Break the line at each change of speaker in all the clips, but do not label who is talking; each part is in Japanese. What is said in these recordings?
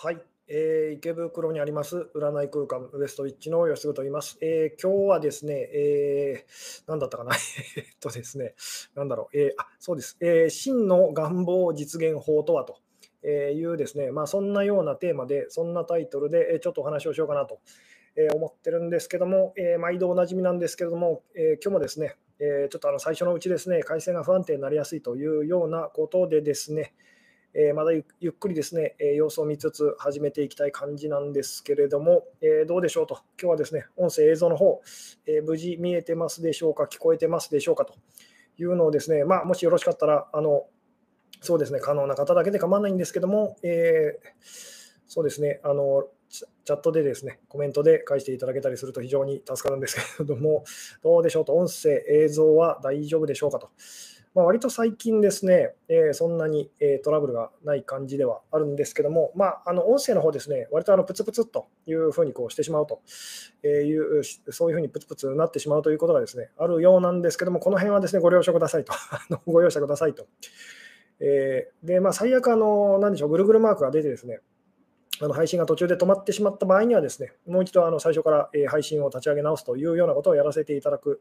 はい、えー、池袋にあります占い空間ウエストウィッチの吉嗣と言います。えー、今日はですね、えー、何だったかな。えっとですね、なんだろう、えー、あそうです、えー、真の願望実現法とはというですね、まあ、そんなようなテーマで、そんなタイトルでちょっとお話をしようかなと思ってるんですけども、えー、毎度おなじみなんですけれども、えー、今日もですね、えー、ちょっとあの最初のうちですね、回線が不安定になりやすいというようなことでですね、えまだゆっくりですね、え様子を見つつ始めていきたい感じなんですけれども、えどうでしょうと、今日はですね、音声、映像の方、え無事見えてますでしょうか、聞こえてますでしょうかというのをですね、まあ、もしよろしかったら、あのそうですね、可能な方だけで構わないんですけども、えー、そうですね、あのチャットでですね、コメントで返していただけたりすると非常に助かるんですけれども、どうでしょうと、音声、映像は大丈夫でしょうかと。まあ、割と最近ですね、えー、そんなに、えー、トラブルがない感じではあるんですけども、まあ、あの音声の方ですね、割とあのプツプツというふうにこうしてしまうという、そういうふうにプツプツなってしまうということがですね、あるようなんですけども、この辺はですね、ご了承くださいと、ご容赦くださいと。えー、で、まあ、最悪、あの、なんでしょう、ぐるぐるマークが出てですね、あの配信が途中で止まってしまった場合にはですね、もう一度あの最初から配信を立ち上げ直すというようなことをやらせていただく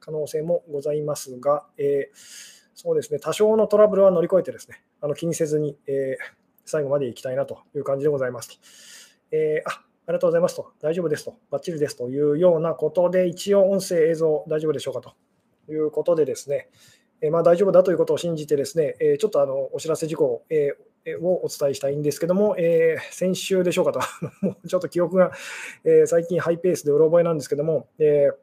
可能性もございますが、えーそうですね、多少のトラブルは乗り越えてですね、あの気にせずに、えー、最後までいきたいなという感じでございますと。えー、あありがとうございますと、大丈夫ですと、バッチリですというようなことで、一応音声、映像大丈夫でしょうかということでですね、え、まあ、大丈夫だということを信じてですね、えちょっとあのお知らせ事項、えをお伝えしたいんですけども、え先週でしょうかと、もうちょっと記憶が、え最近ハイペースでうろ覚えなんですけども、えー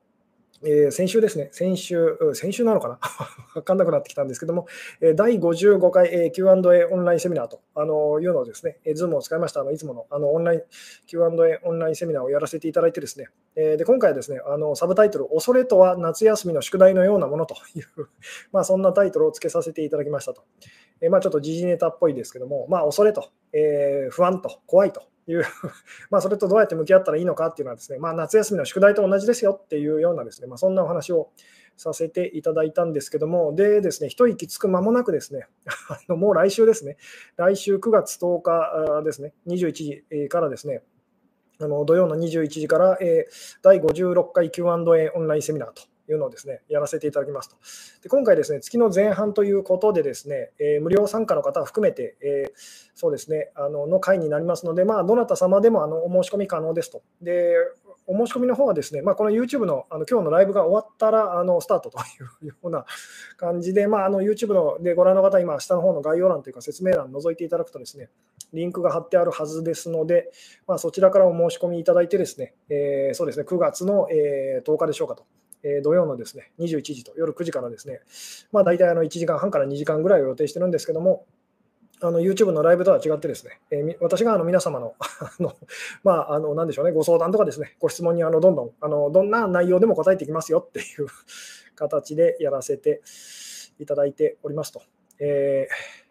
えー、先週ですね、先週、先週なのかな？わかんなくなってきたんですけども、え第55回、え Q&A オンラインセミナーとあのいうのをですね、え Zoom を使いました。あのいつものあのオンライン Q&A オンラインセミナーをやらせていただいてですね、えで今回はですね、あのサブタイトル、恐れとは夏休みの宿題のようなものという ま、そんなタイトルを付けさせていただきましたと。えまあ、ちょっと時事ネタっぽいですけども、まあ、恐れと、えー、不安と、怖いという まあそれとどうやって向き合ったらいいのかっていうのはですね、まあ、夏休みの宿題と同じですよっていうようなですね、まあ、そんなお話をさせていただいたんですけども、でですね、一息つく間もなくですね、もう来週ですね、来週9月10日ですね、21時からですね、あの土曜の21時から、えー、第56回 Q&A オンラインセミナーというのをですね、やらせていただきますと。で今回ですね、月の前半ということでですね、えー、無料参加の方含めて、えー、そうですね、あのの会になりますので、まあ、どなた様でもあのお申し込み可能ですと。で、お申し込みの方はですね、まあ、この YouTube のあの今日のライブが終わったらあのスタートというような感じで、まあ、あの YouTube のでご覧の方、今、下の方の概要欄というか説明欄覗いていただくとですね、リンクが貼ってあるはずですので、まあ、そちらからお申し込みいただいてですね、えー、そうですね、9月の、え10日でしょうかと。え土曜のですね21時と夜9時からですね、まあ、大体あの1時間半から2時間ぐらいを予定してるんですけども、あの YouTube のライブとは違ってですね、えー、私があの皆様の あの、まあ、あの何でしょうね、ご相談とかですね、ご質問にあのどんどんあのどんな内容でも答えていきますよっていう形でやらせていただいておりますと。えー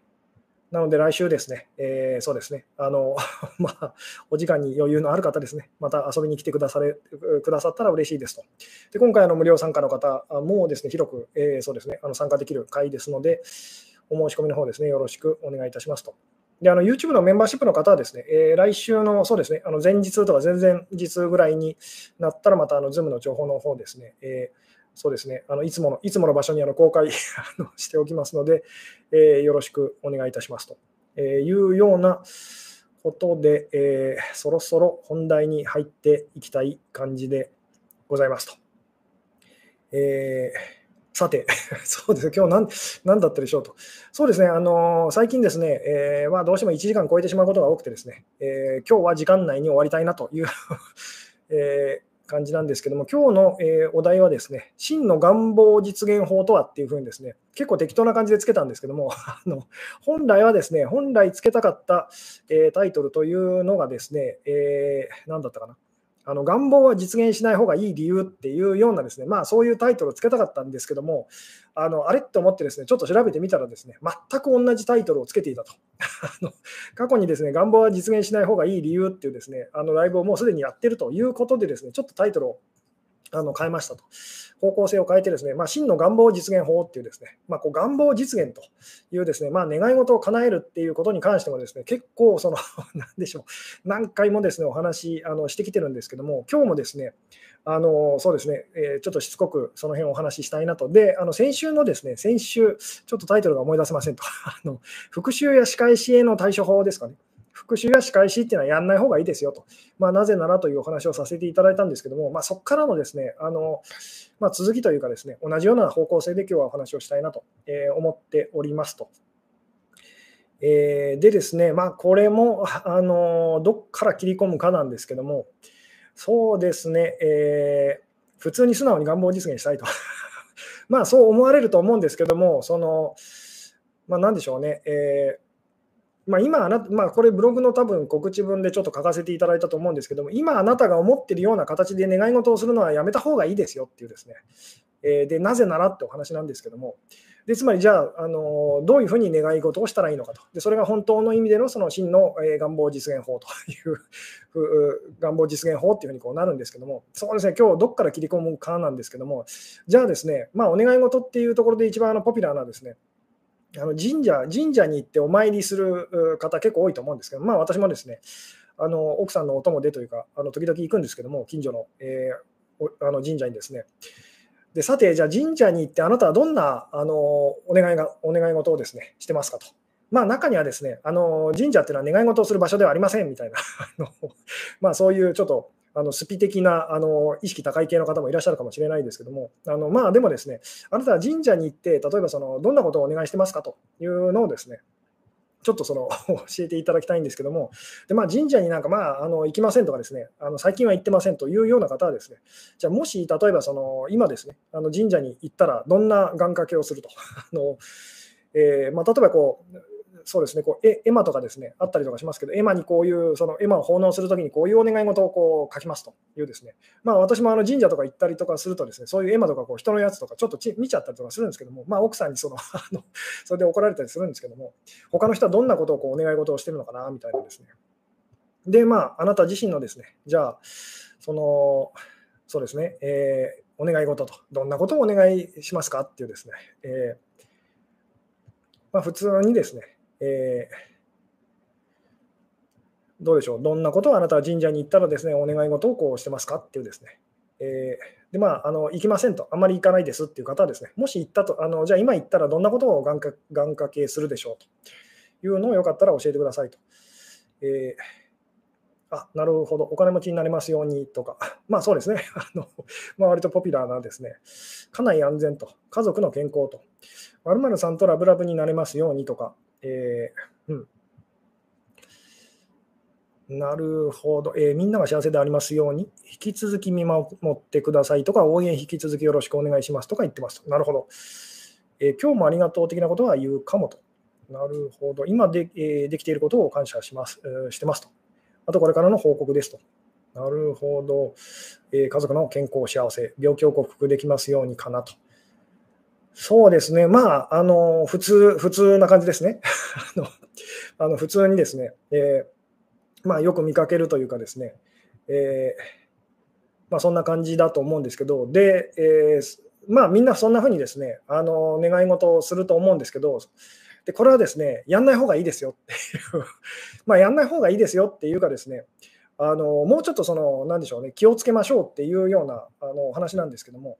なので来週ですね、えー、そうですね、あの、まあ、お時間に余裕のある方ですね、また遊びに来てくだされくださったら嬉しいですと。で今回、の無料参加の方もですね、広く、えー、そうですね、あの参加できる会ですので、お申し込みの方ですね、よろしくお願いいたしますと。で、あの YouTube のメンバーシップの方はですね、えー、来週のそうですね、あの前日とか前々日ぐらいになったら、またあの Zoom の情報の方ですね、えーそうですね、あのいつものいつもの場所にあの公開 しておきますので、えー、よろしくお願いいたしますと、えいうようなことで、えー、そろそろ本題に入っていきたい感じでございますと。えーさて、そうです、今日何何だったでしょうと。そうですね、あの最近ですね、えー、まあ、どうしても1時間超えてしまうことが多くてですね、えー、今日は時間内に終わりたいなという えー、感じなんですけども、今日の、えお題はですね、真の願望実現法とはっていうふうにですね、結構適当な感じでつけたんですけども、あの本来はですね、本来つけたかった、えタイトルというのがですね、えー、何だったかな。あの願望は実現しない方がいい理由っていうようなですね、まあそういうタイトルをつけたかったんですけども、あのあれって思ってですね、ちょっと調べてみたらですね、全く同じタイトルをつけていたと。過去にですね、願望は実現しない方がいい理由っていうですね、あのライブをもうすでにやってるということでですね、ちょっとタイトルをあの変えましたと。方向性を変えてですね、まあ、真の願望実現法っていうですね、まあ、こう願望実現というですね、まあ、願い事を叶えるっていうことに関してもですね、結構その、なんでしょう、何回もですね、お話あのしてきてるんですけども、今日もですね、あのそうですね、えー、ちょっとしつこくその辺をお話ししたいなと。で、あの先週のですね、先週、ちょっとタイトルが思い出せませんと。あの復習や仕返しへの対処法ですかね。復習や仕返しっていうのはやらない方がいいですよと、まあ、なぜならというお話をさせていただいたんですけども、まあ、そこからのですねあの、まあ、続きというかですね、同じような方向性で今日はお話をしたいなと思っておりますと。えー、でですね、まあ、これもあのどっから切り込むかなんですけども、そうですね、えー、普通に素直に願望実現したいと。まあそう思われると思うんですけども、その、まあ、なんでしょうね、えーまあ、今あな、まあ、これブログの多分告知文でちょっと書かせていただいたと思うんですけども、今あなたが思っているような形で願い事をするのはやめた方がいいですよっていうですね、えー、でなぜならってお話なんですけども、でつまりじゃあ、あのどういうふうに願い事をしたらいいのかと、でそれが本当の意味でのその真の、えー、願望実現法という願望実現法っていうふうにこうなるんですけども、そうですね、今日どっから切り込むかなんですけども、じゃあですね、まあ、お願い事っていうところで一番あのポピュラーなですね、あの神社神社に行ってお参りする方結構多いと思うんですけど、まあ、私もですねあの奥さんのお供でというかあの時々行くんですけども近所の,、えー、あの神社にですねでさてじゃあ神社に行ってあなたはどんなあのお願いがお願い事をですねしてますかと。まあ、中にはですねあの神社っていうのは願い事をする場所ではありませんみたいな まあそういうちょっとあのスピ的なあの意識高い系の方もいらっしゃるかもしれないですけども、あのまあ、でもですね、あなたは神社に行って、例えばそのどんなことをお願いしてますかというのをですね、ちょっとその 教えていただきたいんですけども、でまあ、神社になんか、まあ、あの行きませんとかですね、あの最近は行ってませんというような方はですね、じゃあもし例えばその今ですね、あの神社に行ったらどんな願掛けをすると。あのえーまあ、例えばこうそうですね、こう絵馬とかですね、あったりとかしますけど、絵馬にこういう、その絵馬を奉納するときにこういうお願い事をこう書きますというですね、まあ私もあの神社とか行ったりとかするとですね、そういう絵馬とかこう人のやつとかちょっと見ちゃったりとかするんですけども、まあ奥さんにその あのそれで怒られたりするんですけども、他の人はどんなことをこうお願い事をしてるのかなみたいなですね。で、まああなた自身のですね、じゃあ、その、そうですね、えー、お願い事と、どんなことをお願いしますかっていうですね、えーまあ、普通にですね、えー、どうでしょう、どんなことをあなたは神社に行ったらですね、お願い事をこうしてますかっていうですね、えー、でまあ、あの行きませんと、あんまり行かないですっていう方はですね、もし行ったと、あのじゃあ今行ったらどんなことを願掛けするでしょうと。いうのをよかったら教えてくださいと。えーあなるほど、お金持ちになりますようにとか、まあそうですね、あのまあ、割とポピュラーなですね、家内安全と、家族の健康と、〇〇さんとラブラブになれますようにとか、えー、うん。なるほど、えー、みんなが幸せでありますように、引き続き見守ってくださいとか、応援引き続きよろしくお願いしますとか言ってます。なるほど。えー、今日もありがとう的なことは言うかもと。なるほど。今で,、えー、できていることを感謝します、え、してますと。あと、これからの報告ですと。なるほど。え、家族の健康、幸せ、病気を克服できますようにかなと。そうですね、まあ、あの普通普通な感じですね。あのあの普通にですね、えー、まあ、よく見かけるというかですね、えー、まあ、そんな感じだと思うんですけど、で、えー、まあ、みんなそんなふうにですね、あの願い事をすると思うんですけど、でこれはですね、やんない方がいいですよっていう、まあ、やんない方がいいですよっていうかですね、あのもうちょっとその、なんでしょうね、気をつけましょうっていうようなあの話なんですけども、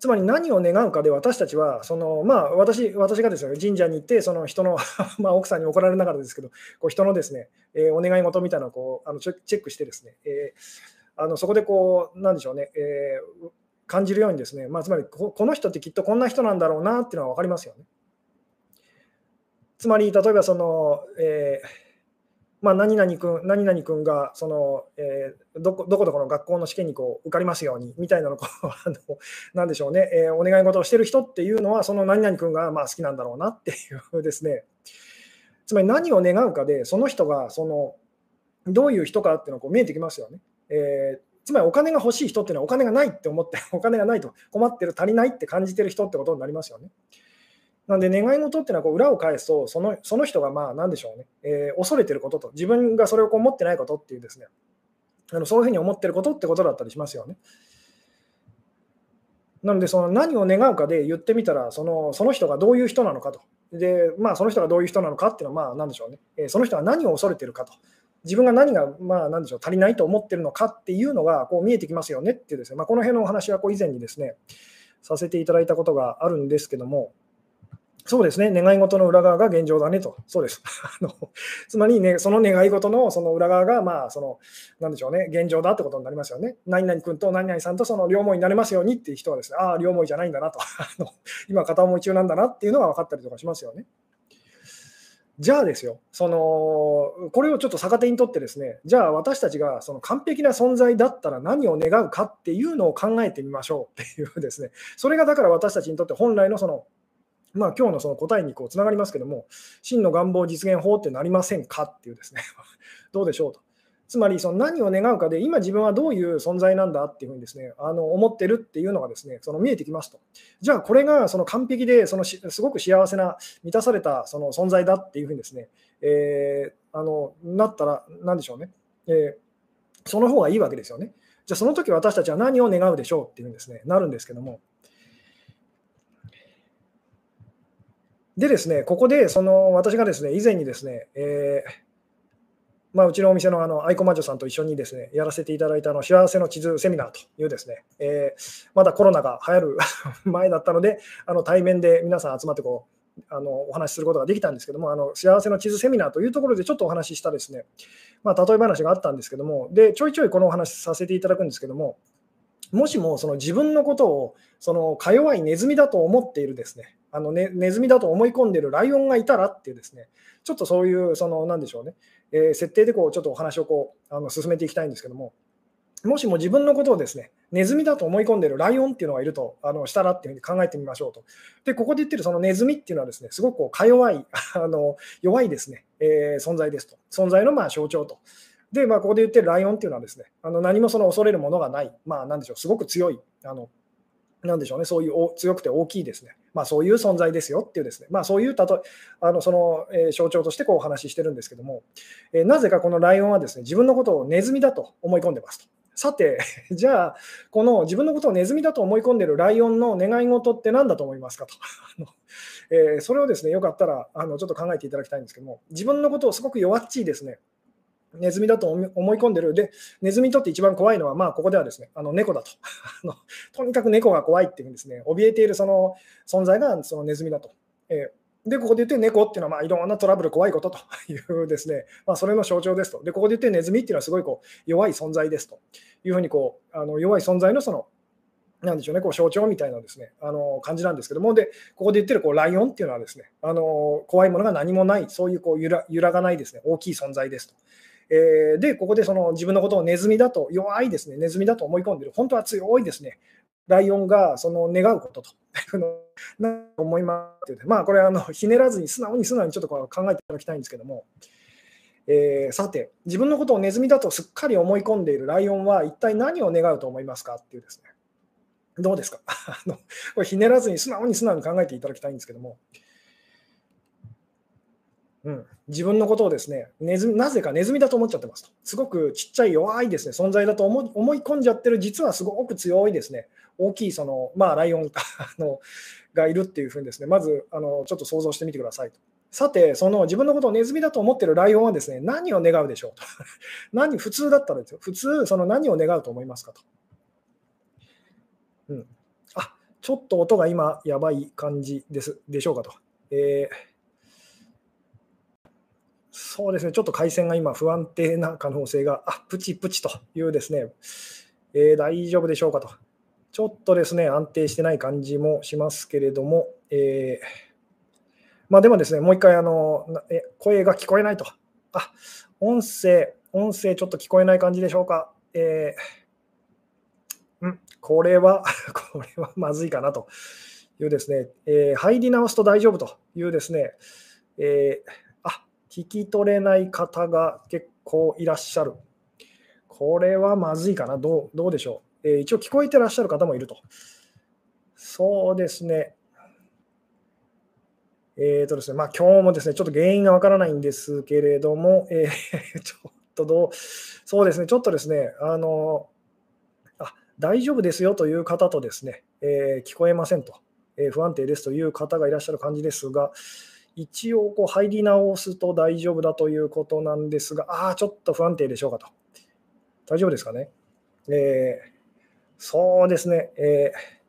つまり何を願うかで私たちはその、まあ、私私がですね神社に行ってその人の まあ奥さんに怒られながらですけどこう人のですね、えー、お願い事みたいなのをこうあのチェックしてですね、えー、あのそこでこうなんでしょうね、えー、感じるようにですね、まあ、つまりこの人ってきっとこんな人なんだろうなっていうのは分かりますよね。つまり例えばその、えーまあ、何々君何々君がその、えー、どこどこどこの学校の試験にこう受かりますようにみたいなのこう あのなんでしょうね、えー、お願い事をしてる人っていうのはその何々君がまあ好きなんだろうなっていうですねつまり何を願うかでその人がそのどういう人かっていうのがこう見えてきますよね。えーつまりお金が欲しい人っていうのはお金がないって思ってお金がないと困ってる足りないって感じてる人ってことになりますよね。なんで願い事っていうのはこう裏を返すとそのその人がまあ何でしょうね、えー、恐れてることと自分がそれをこう持ってないことっていうですねあのそういうふうに思ってることってことだったりしますよね。なので、その何を願うかで言ってみたら、そのその人がどういう人なのかと。で、まあ、その人がどういう人なのかっていうのは、まあ、なんでしょうね、えー、その人は何を恐れてるかと。自分が何が、まあ、なんでしょう、足りないと思ってるのかっていうのがこう見えてきますよねっていうですね、まあ、この辺のお話はこう以前にですね、させていただいたことがあるんですけども、そうですね、願い事の裏側が現状だねと、そうです。あのつまり、ね、その願い事のその裏側が、まあ、その、なんでしょうね、現状だってことになりますよね。何々君と何々さんとその両思いになれますようにっていう人はですね、ああ、両思いじゃないんだなと、あの今、片思い中なんだなっていうのが分かったりとかしますよね。じゃあですよ、そのこれをちょっと逆手にとってですね、じゃあ私たちがその完璧な存在だったら何を願うかっていうのを考えてみましょうっていうですね、それがだから私たちにとって本来のその、まあ今日のその答えにこうつながりますけども、真の願望実現法ってなりませんかっていうですね、どうでしょうと。つまりその何を願うかで、今自分はどういう存在なんだっていうふうにですね、あの思ってるっていうのがですね、その見えてきますと。じゃあこれがその完璧で、そのすごく幸せな、満たされたその存在だっていうふうにですね、えー、あのなったら、なんでしょうね、えー、その方がいいわけですよね。じゃあその時私たちは何を願うでしょうっていうんですね、なるんですけども。でですね、ここでその私がですね、以前にですね、えーまあ、うちのお店のあのアイコマジョさんと一緒にですねやらせていただいたあの幸せの地図セミナーというですね、えー、まだコロナが流行る 前だったので、あの対面で皆さん集まってこうあのお話しすることができたんですけども、あの幸せの地図セミナーというところでちょっとお話ししたですね、まあ、例え話があったんですけども、でちょいちょいこのお話させていただくんですけども、もしもその自分のことをそのか弱いネズミだと思っているですね、あのねネズミだと思い込んでるライオンがいたらっていうですね、ちょっとそういう、その、なんでしょうね、えー、設定でこうちょっとお話をこうあの進めていきたいんですけども、もしも自分のことをですね、ネズミだと思い込んでるライオンっていうのがいるとあのしたらっていうふうに考えてみましょうと。で、ここで言ってるそのネズミっていうのはですね、すごくこうか弱い、あの弱いですね、えー、存在ですと。存在のまあ象徴と。で、まあ、ここで言ってるライオンっていうのはですね、あの何もその恐れるものがない、まあ、なんでしょう、すごく強い、あのなんでしょうね、そういう強くて大きいですね、まあ、そういう存在ですよっていうですね、まあ、そういうたとあのその、え、象徴としてこうお話ししてるんですけども、え、なぜかこのライオンはですね自分のことをネズミだと思い込んでますと。さて、じゃあ、この自分のことをネズミだと思い込んでるライオンの願い事って何だと思いますかと。えー、それをですね、よかったらあのちょっと考えていただきたいんですけども、自分のことをすごく弱っちいですね、ネズミだと思い込んでる。で、ネズミにとって一番怖いのは、まあ、ここではですね、あの猫だと あの。とにかく猫が怖いっていうんですね、怯えているその存在がそのネズミだと。えー、で、ここで言って猫っていうのは、まあ、いろんなトラブル、怖いことと いうですね、まあ、それの象徴ですと。で、ここで言ってネズミっていうのはすごいこう弱い存在ですというふうにこう、あの弱い存在のその、なんでしょうね、こう象徴みたいなですね、あの感じなんですけども、で、ここで言ってるこうライオンっていうのはですね、あの怖いものが何もない、そういうこう揺ら揺らがないですね、大きい存在ですと。えー、で、ここでその自分のことをネズミだと、弱いですね、ネズミだと思い込んでる、本当は強いですね、ライオンがその願うことと。な思いますまあ、これあの、ひねらずに、素直に素直にちょっとこう考えていただきたいんですけども、えー、さて、自分のことをネズミだとすっかり思い込んでいるライオンは、一体何を願うと思いますかっていうですね、どうですか？あのこれひねらずに素直に素直に考えていただきたいんですけども、うん、自分のことをですねネズなぜかネズミだと思っちゃってますと。すごくちっちゃい弱いですね存在だと思思い込んじゃってる、実はすごく強いですね、大きいその、まあ、ライオン のがいるっていうふうにですね、まずあのちょっと想像してみてくださいと。さて、その自分のことをネズミだと思ってるライオンはですね、何を願うでしょうと。何、普通だったらですよ。普通、その何を願うと思いますかと。うん。あ、ちょっと音が今、やばい感じですでしょうかと。えーそうですね、ちょっと回線が今、不安定な可能性が、あプチプチというですね、えー、大丈夫でしょうかと。ちょっとですね、安定してない感じもしますけれども、えー、まあ、でもですね、もう一回あのえ、声が聞こえないと。あ、音声、音声ちょっと聞こえない感じでしょうか。えー、んこれは、これはまずいかなというですね、えー、入り直すと大丈夫というですね、えー聞き取れない方が結構いらっしゃる。これはまずいかな。どうどうでしょう、えー、一応聞こえてらっしゃる方もいると。そうですね。えっ、ー、とですね、まあ今日もですね、ちょっと原因がわからないんですけれども、えー、ちょっとどう、そうですね、ちょっとですね、あの、あ大丈夫ですよという方とですね、えー、聞こえませんと、え、不安定ですという方がいらっしゃる感じですが、一応こう入り直すと大丈夫だということなんですが、ああ、ちょっと不安定でしょうかと。大丈夫ですかね？えー、そうですね、えー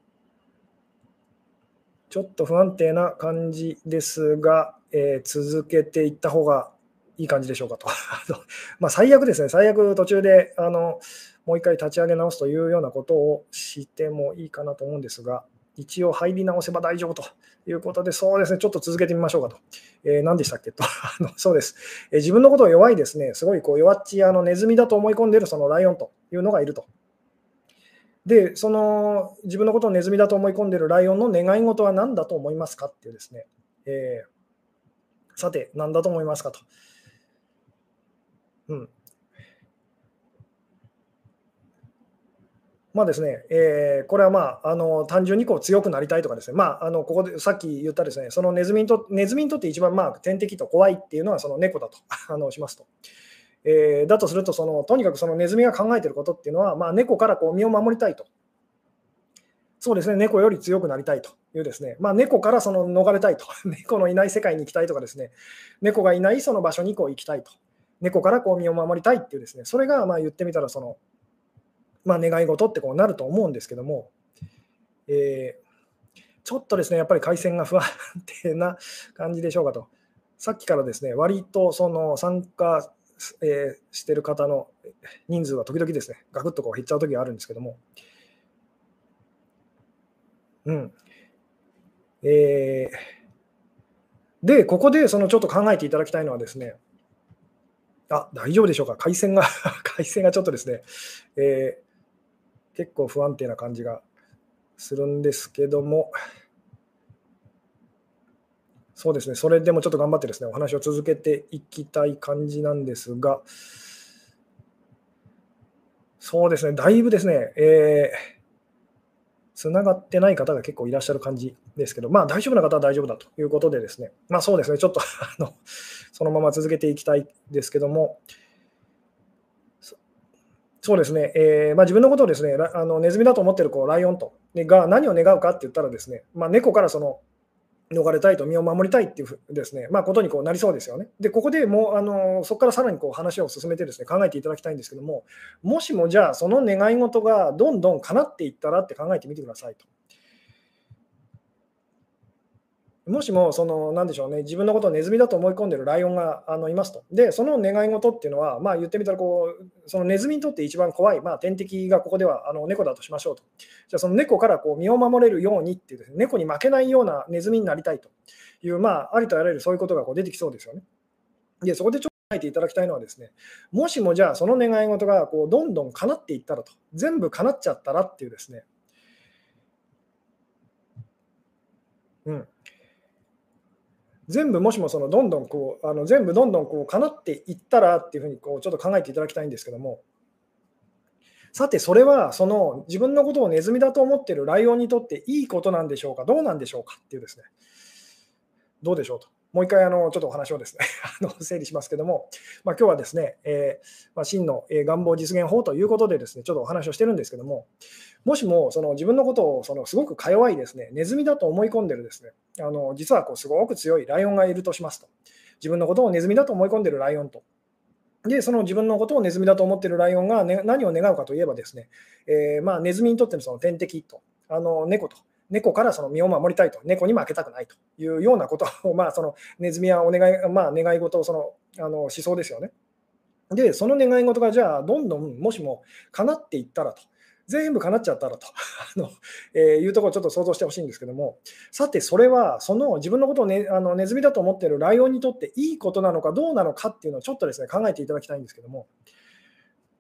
ちょっと不安定な感じですが、えー、続けていった方がいい感じでしょうかと。まあ最悪ですね、最悪途中であのもう一回立ち上げ直すというようなことをしてもいいかなと思うんですが、一応入り直せば大丈夫ということで、そうですね、ちょっと続けてみましょうかと。えー、何でしたっけと あの。そうです、えー、自分のことを弱いですね、すごいこう弱っちあのネズミだと思い込んでいるそのライオンというのがいると。で、その自分のことをネズミだと思い込んでいるライオンの願い事は何だと思いますかっていうですね、えー、さて、何だと思いますかと。うん。まあですね、えー、これはまあ、あの単純にこう強くなりたいとかですね、まあ、あのここでさっき言ったですね、そのネズミにとネズミにとって一番まあ天敵と怖いっていうのはその猫だと あのしますと。えー、だとするとその、とにかくそのネズミが考えていることっていうのは、まあ、猫からこう身を守りたいと。そうですね、猫より強くなりたいというですね、まあ、猫からその逃れたいと、猫のいない世界に行きたいとかですね、猫がいないその場所にこう行きたいと、猫からこう身を守りたいっていうですね、それがまあ言ってみたらその、まあ、願い事ってこうなると思うんですけども、えー、ちょっとですね、やっぱり回線が不安定な感じでしょうかと。さっきからですね、割とその参加えー、してる方の人数は時々ですね、ガクッとこう減っちゃう時があるんですけども、うん。えー、で、ここでそのちょっと考えていただきたいのはですね、あ、大丈夫でしょうか、回線が 回線がちょっとですね、えー、結構不安定な感じがするんですけども、そうですね、それでもちょっと頑張ってですね、お話を続けていきたい感じなんですが、そうですね、だいぶですね、えー、つながってない方が結構いらっしゃる感じですけど、まあ大丈夫な方は大丈夫だということでですね、まあそうですね、ちょっとあのそのまま続けていきたいですけども、そうですね、えーまあ、自分のことをですね、あのネズミだと思ってるこうライオンとが何を願うかって言ったらですね、まあ、猫からその逃れたいと、身を守りたいっていうですね、まあ、ことにこうなりそうですよね。で、ここでもうあのそこからさらにこう話を進めてですね考えていただきたいんですけども、もしもじゃあ、その願い事がどんどん叶っていったらって考えてみてくださいと。もしも、その、なんでしょうね、自分のことをネズミだと思い込んでるライオンがあのいますと。で、その願い事っていうのは、まあ言ってみたらこう、そのネズミにとって一番怖い、まあ天敵がここではあの猫だとしましょうと。じゃその猫からこう身を守れるようにっていうですね、猫に負けないようなネズミになりたいという、まあありとあらゆるそういうことがこう出てきそうですよね。で、そこでちょっと考えていただきたいのはですね、もしもじゃあその願い事がこうどんどん叶っていったらと、全部叶っちゃったらっていうですね、うん。全部もしもそのどんどんこうあの全部どんどんこう叶っていったらっていうふうにこうちょっと考えていただきたいんですけども。さてそれはその自分のことをネズミだと思っているライオンにとっていいことなんでしょうか？どうなんでしょうかっていうですね。どうでしょうと。もう一回あのちょっとお話をですね あの整理しますけども、まあ、今日はですね、えーまあ、真の願望実現法ということでですねちょっとお話をしてるんですけどももしもその自分のことをそのすごくか弱いですねネズミだと思い込んでるですねあの実はこうすごく強いライオンがいるとしますと。自分のことをネズミだと思い込んでるライオンと。で、その自分のことをネズミだと思っているライオンが、ね、何を願うかといえばですね、えー、まあ、ネズミにとってのその天敵と、あの猫と、猫からその身を守りたいと、猫に負けたくないというようなことを、まあ、そのネズミはお願い、まあ、願い事をそのあの思想ですよね。で、その願い事がじゃあ、どんどんもしも叶っていったらと、全部叶っちゃったらと。あの、えー、いうところをちょっと想像してほしいんですけども、さて、それはその自分のことを、ね、あのネズミだと思っているライオンにとっていいことなのかどうなのかっていうのをちょっとですね考えていただきたいんですけども、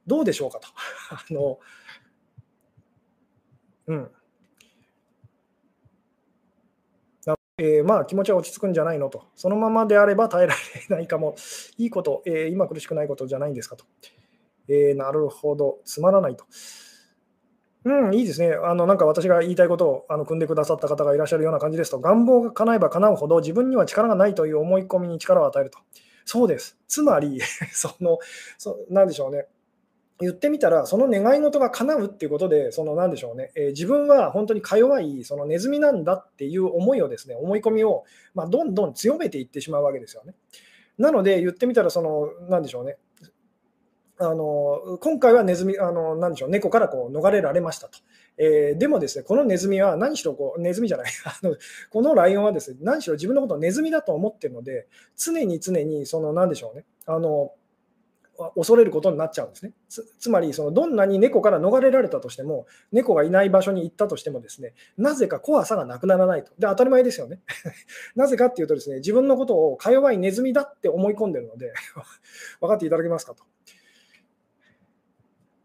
どうでしょうかと。あのうん。えー、まあ気持ちは落ち着くんじゃないのと、そのままであれば耐えられないかも、いいこと、えー、今苦しくないことじゃないんですかと。えー、なるほど、つまらないと。うん、いいですね。あの、なんか私が言いたいことをあの組んでくださった方がいらっしゃるような感じですと、願望が叶えば叶うほど自分には力がないという思い込みに力を与えると。そうです。つまり、その、そなんでしょうね。言ってみたら、その願い事が叶うっていうことで、そのなんでしょうね、えー、自分は本当にか弱いそのネズミなんだっていう思いをですね、思い込みを、まあ、どんどん強めていってしまうわけですよね。なので、言ってみたら、その、なんでしょうね、あの今回はネズミ、あのなんでしょう、猫からこう逃れられましたと。えー、でもですね、このネズミは何しろこう、ネズミじゃない あの、このライオンはですね、何しろ自分のことをネズミだと思ってるので、常に常に、その、なんでしょうね、あの、恐れることになっちゃうんですね。つまりその、どんなに猫から逃れられたとしても、猫がいない場所に行ったとしても、ですねなぜか怖さがなくならないと。で、当たり前ですよね。なぜかっていうと、ですね自分のことをか弱いネズミだって思い込んでるので 分かっていただけますかと。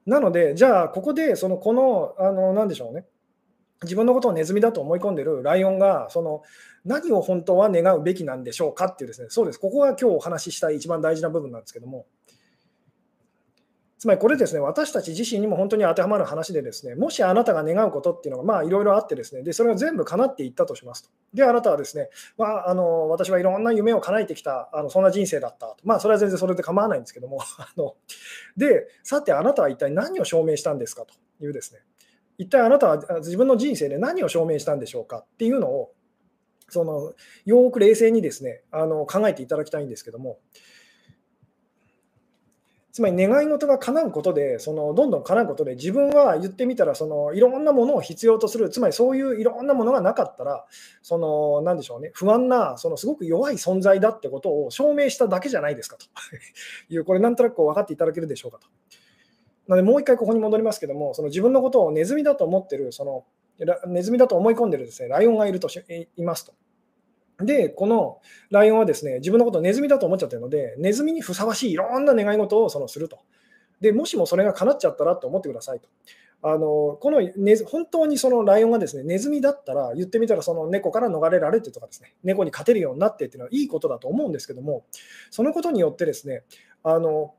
なので、じゃあ、ここで、その、この、あの、なんでしょうね。自分のことをネズミだと思い込んでるライオンが、その、何を本当は願うべきなんでしょうかっていうですね、そうです。ここが今日お話ししたい一番大事な部分なんですけども、つまりこれですね、私たち自身にも本当に当てはまる話でですね、もしあなたが願うことっていうのがまあいろいろあってですね、でそれが全部叶っていったとしますと。で、あなたはですね、まあ、あの私はいろんな夢を叶えてきた、あのそんな人生だったと。まあそれは全然それで構わないんですけども、あので、さてあなたは一体何を証明したんですかというですね、一体あなたは自分の人生で何を証明したんでしょうかっていうのを、そのよく冷静にですねあの考えていただきたいんですけども、つまり願い事が叶うことで、そのどんどん叶うことで、自分は言ってみたらその、いろんなものを必要とする、つまりそういういろんなものがなかったら、そのなんでしょうね、不安な、そのすごく弱い存在だってことを証明しただけじゃないですかと いう、これ、なんとなく分かっていただけるでしょうかと。なので、もう一回ここに戻りますけども、その自分のことをネズミだと思ってる、そのネズミだと思い込んでるです、ね、ライオンがいるとしいますと。で、このライオンはですね、自分のことをネズミだと思っちゃってるので、ネズミにふさわしいいろんな願い事をそのすると。で、もしもそれが叶っちゃったらと思ってくださいと。あのこのネ本当にそのライオンがですねネズミだったら、言ってみたらその猫から逃れられてとかですね、猫に勝てるようになってっていうのはいいことだと思うんですけども、そのことによってですね、あの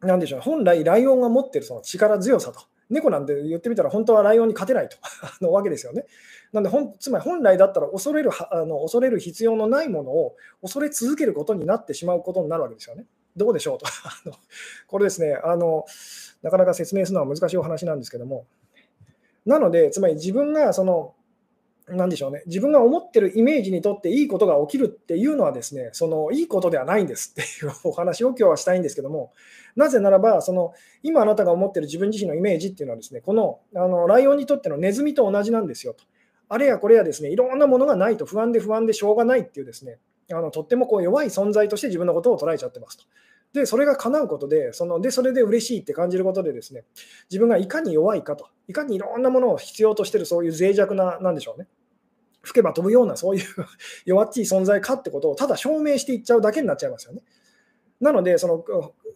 なでしょう、本来ライオンが持ってるその力強さと、猫なんて言ってみたら本当はライオンに勝てないと のわけですよね。なんで本つまり本来だったら恐れるあの恐れる必要のないものを恐れ続けることになってしまうことになるわけですよね。どうでしょうと。これですねあの、なかなか説明するのは難しいお話なんですけども、なので、つまり自分がそのなんでしょうね、自分が思ってるイメージにとっていいことが起きるっていうのはですね、そのいいことではないんですっていうお話を今日はしたいんですけども、なぜならば、その今あなたが思ってる自分自身のイメージっていうのはですね、このあのライオンにとってのネズミと同じなんですよと。あれやこれやですね、いろんなものがないと不安で不安でしょうがないっていうですね、あのとってもこう弱い存在として自分のことを捉えちゃってますと。で、それが叶うことで、そのでそれで嬉しいって感じることでですね、自分がいかに弱いかと、いかにいろんなものを必要としてるそういう脆弱な、なんでしょうね、吹けば飛ぶようなそういう 弱っちい存在かってことをただ証明していっちゃうだけになっちゃいますよね。なので、その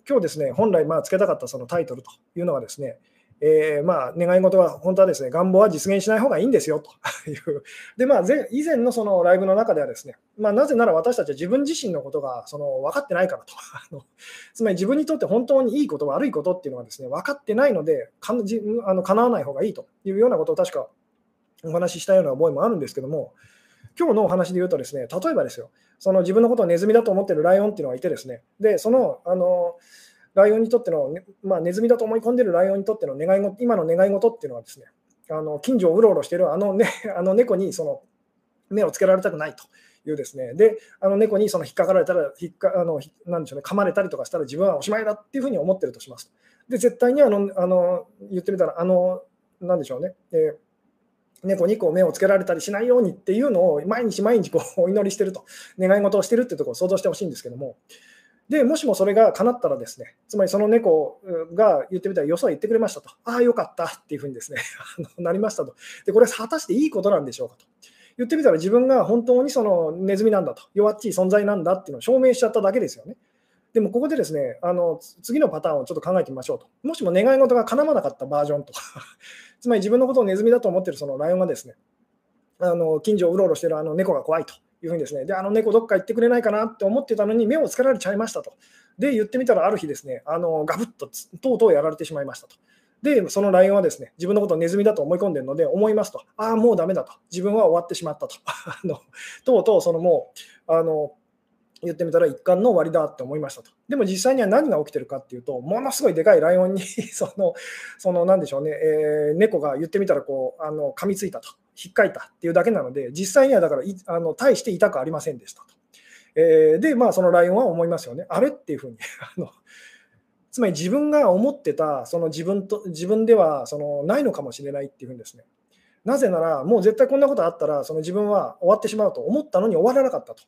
今日ですね、本来まあつけたかったそのタイトルというのはですね、えー、まあ願い事は本当はですね、願望は実現しない方がいいんですよという。で、まあ、以前のそのライブの中ではですね、まあ、なぜなら私たちは自分自身のことがその分かってないからと。つまり自分にとって本当にいいこと、悪いことっていうのはですね、分かってないので、かあの叶わない方がいいというようなことを確かお話ししたような覚えもあるんですけども、今日のお話で言うとですね、例えばですよ、その自分のことをネズミだと思ってるライオンっていうのがいてですね、で、その、あの、ライオンにとっての、ね、まあ、ネズミだと思い込んでるライオンにとっての願い事、今の願い事っていうのはですね、あの近所をうろうろしてるあの,、ね、あの猫にその目をつけられたくないというですね、で、あの猫にその引っかかられたら、引っかあのなんでしょうね、噛まれたりとかしたら自分はおしまいだっていうふうに思ってるとします。で、絶対にあの、あの言ってみたら、あの、なんでしょうね、えー猫にこう目をつけられたりしないようにっていうのを毎日毎日こうお祈りしてると、願い事をしてるっていうところを想像してほしいんですけども、でもしもそれが叶ったらですね、つまりその猫が言ってみたら、よそは言ってくれましたと、ああ、よかったっていうふうにですね なりましたと。で、これ果たしていいことなんでしょうかと。言ってみたら自分が本当にそのネズミなんだと、弱っちい存在なんだっていうのを証明しちゃっただけですよね。でもここでですね、あの次のパターンをちょっと考えてみましょうと。もしも願い事が叶わなかったバージョンと つまり自分のことをネズミだと思ってるそのライオンがですね、あの近所をうろうろしてるあの猫が怖いというふうにですね、で、あの猫どっか行ってくれないかなって思ってたのに目をつけられちゃいましたと。で、言ってみたらある日ですね、あのガブッととうとうやられてしまいましたと。で、そのライオンはですね、自分のことをネズミだと思い込んでるので、思いますと、ああ、もうダメだと。自分は終わってしまったと。あのとうとうそのもう、あの、言ってみたら一貫の終わりだって思いましたと。でも実際には何が起きてるかっていうと、ものすごいでかいライオンに その、そのなんでしょうね、えー、猫が言ってみたらこうあの噛みついたと、引っかいたっていうだけなので、実際にはだからあの大して痛くありませんでしたと。えー、で、まあ、そのライオンは思いますよね。あれっていうふうに あの。つまり自分が思ってたその自分と自分ではそのないのかもしれないっていうふうにですね。なぜなら、もう絶対こんなことあったら、その自分は終わってしまうと思ったのに終わらなかったと。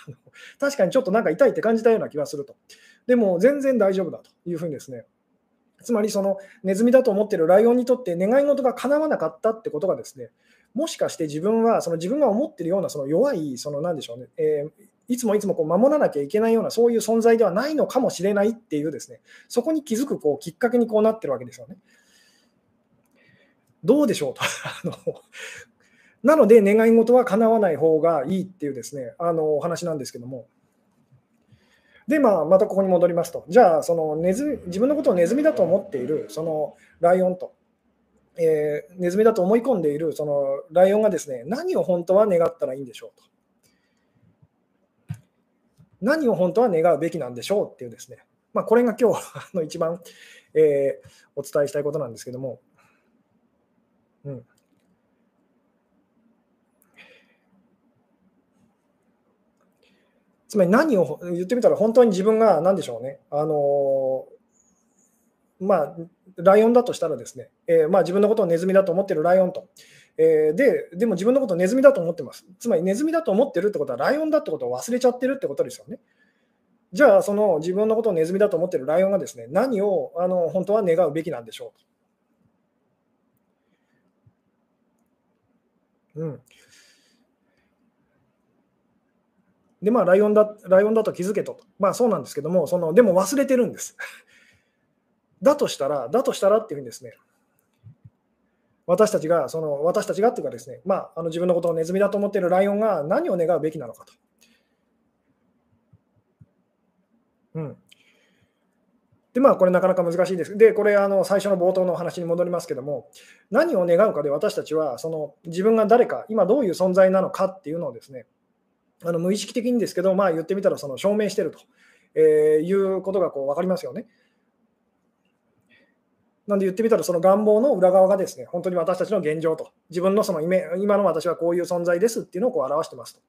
確かにちょっとなんか痛いって感じたような気がすると。でも全然大丈夫だというふうにですね。つまりそのネズミだと思っているライオンにとって願い事が叶わなかったってことがですね、もしかして自分はその自分が思っているようなその弱い、その何でしょうね、えー、いつもいつもこう守らなきゃいけないようなそういう存在ではないのかもしれないっていうですね、そこに気づくこうきっかけにこうなってるわけですよね。どうでしょうと あの。なので、願い事は叶わない方がいいっていうですね、あのお話なんですけども。で、まあ、またここに戻りますと。じゃあ、そのネズ自分のことをネズミだと思っている、そのライオンと、えー、ネズミだと思い込んでいるそのライオンがですね、何を本当は願ったらいいんでしょうと。何を本当は願うべきなんでしょうっていうですね、まあ、これが今日の一番、えー、お伝えしたいことなんですけども、うん。つまり何を言ってみたら本当に自分が何でしょうね、あのまあ、ライオンだとしたらですね、えー、まあ、自分のことをネズミだと思ってるライオンと、えー、で、でも自分のことをネズミだと思ってます。つまりネズミだと思ってるってことはライオンだってことを忘れちゃってるってことですよね。じゃあ、その自分のことをネズミだと思ってるライオンがですね、何をあの本当は願うべきなんでしょううん。で、まあ、ライオンだ、ライオンだと気づけと。まあ、そうなんですけども、その、でも忘れてるんです。だとしたら、だとしたらっていうふうにですね、私たちが、その、私たちがっていうかですね、まあ、あの自分のことをネズミだと思っているライオンが何を願うべきなのかと。うん。で、まあ、これなかなか難しいです。で、これ、あの最初の冒頭の話に戻りますけども、何を願うかで私たちは、その自分が誰か、今どういう存在なのかっていうのをですね、あの無意識的にですけど、まあ、言ってみたらその証明してると、えー、いうことがこう分かりますよね。なんで言ってみたら、その願望の裏側がですね、本当に私たちの現状と、自分のその今の私はこういう存在ですっていうのをこう表してますと。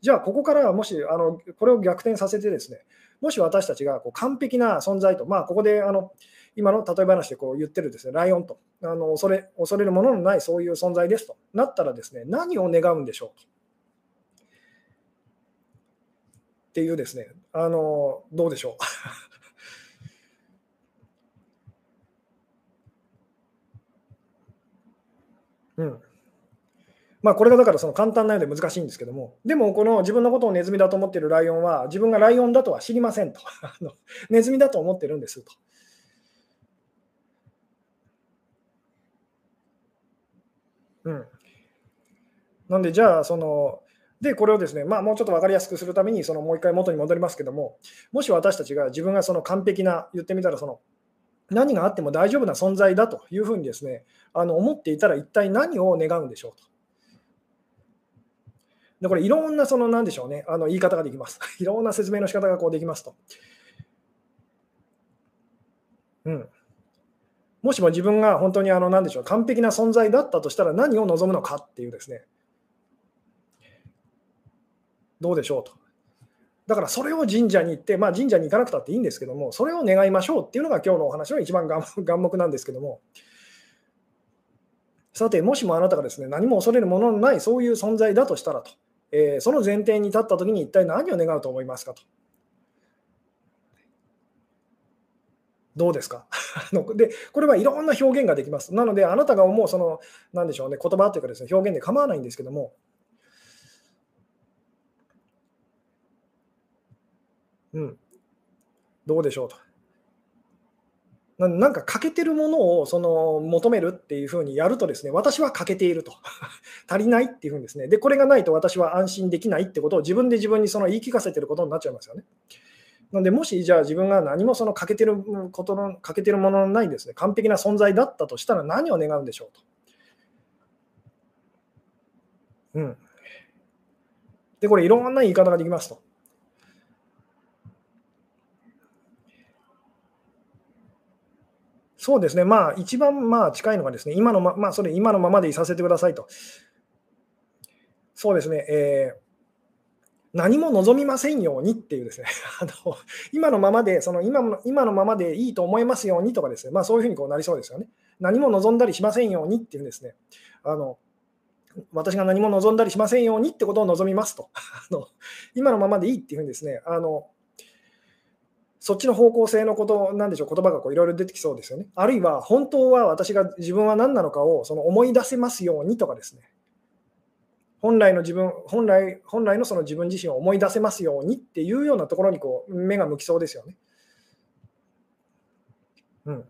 じゃあ、ここからもしあのこれを逆転させてですね、もし私たちがこう完璧な存在と、まあ、ここであの今の例え話でこう言ってるですねライオンとあの恐れ恐れるもののないそういう存在ですとなったらですね何を願うんでしょうと。っていうですねあのどうでしょう。うんまあ、これがだからその簡単なようで難しいんですけども、でもこの自分のことをネズミだと思っているライオンは、自分がライオンだとは知りませんと。ネズミだと思ってるんですと。うん。なんで、じゃあ、その、で、これをですね、まあ、もうちょっと分かりやすくするために、そのもう一回元に戻りますけども、もし私たちが自分がその完璧な、言ってみたら、その何があっても大丈夫な存在だというふうにですね、あの思っていたら、一体何を願うんでしょうと。でこれいろんなその何でしょうね、あの言い方ができます。いろんな説明の仕方がこうできますと。うん。もしも自分が本当にあの何でしょう、完璧な存在だったとしたら何を望むのかっていうですね、どうでしょうと。だからそれを神社に行って、まあ、神社に行かなくたっていいんですけども、それを願いましょうっていうのが今日のお話の一番 眼目なんですけども、さて、もしもあなたがですね、何も恐れるもののないそういう存在だとしたらと。えー、その前提に立ったときに一体何を願うと思いますかと。どうですか？で、これはいろんな表現ができます。なので、あなたが思う、その、なんでしょうね、言葉というかですね、表現で構わないんですけども、うん、どうでしょうと。なんか欠けてるものをその求めるっていうふうにやるとですね、私は欠けていると。足りないっていうふうにですね。で、これがないと私は安心できないってことを自分で自分にその言い聞かせてることになっちゃいますよね。なので、もしじゃあ自分が何もその欠けてることの、欠けてるもののないですね、完璧な存在だったとしたら何を願うんでしょうと。うん。で、これいろんな言い方ができますと。そうですね、まあ、一番まあ近いのがですね、今のま、まあ、それ今のままでいさせてくださいと。そうですね、えー、何も望みませんようにっていうですね、あの今のままで、その今の今のままでいいと思いますようにとかですね、まあ、そういうふうにこうなりそうですよね。何も望んだりしませんようにっていうですね、あの私が何も望んだりしませんようにってことを望みますと。あの今のままでいいっていうふうにですね、あのそっちの方向性のこと、なんでしょう、言葉がいろいろ出てきそうですよね。あるいは、本当は私が自分は何なのかをその思い出せますようにとかですね。本来の自分、本来本来のその自分自身を思い出せますようにっていうようなところにこう目が向きそうですよね。うん。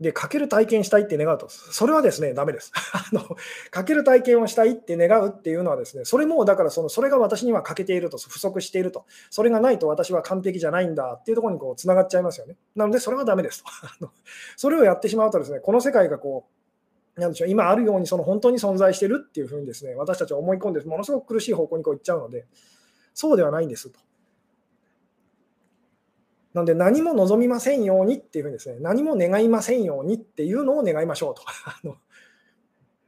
で、かける体験したいって願うと、それはですね、ダメです。あのかける体験をしたいって願うっていうのはですね、それもだからその、それが私には欠けていると、不足していると、それがないと私は完璧じゃないんだっていうところにこうつながっちゃいますよね。なので、それはダメですと。あのそれをやってしまうとですね、この世界がこう、なんでしょう今あるようにその本当に存在してるっていうふうにですね私たちは思い込んでものすごく苦しい方向にこう行っちゃうのでそうではないんですと。なので何も望みませんようにっていうふうにですね、何も願いませんようにっていうのを願いましょうと。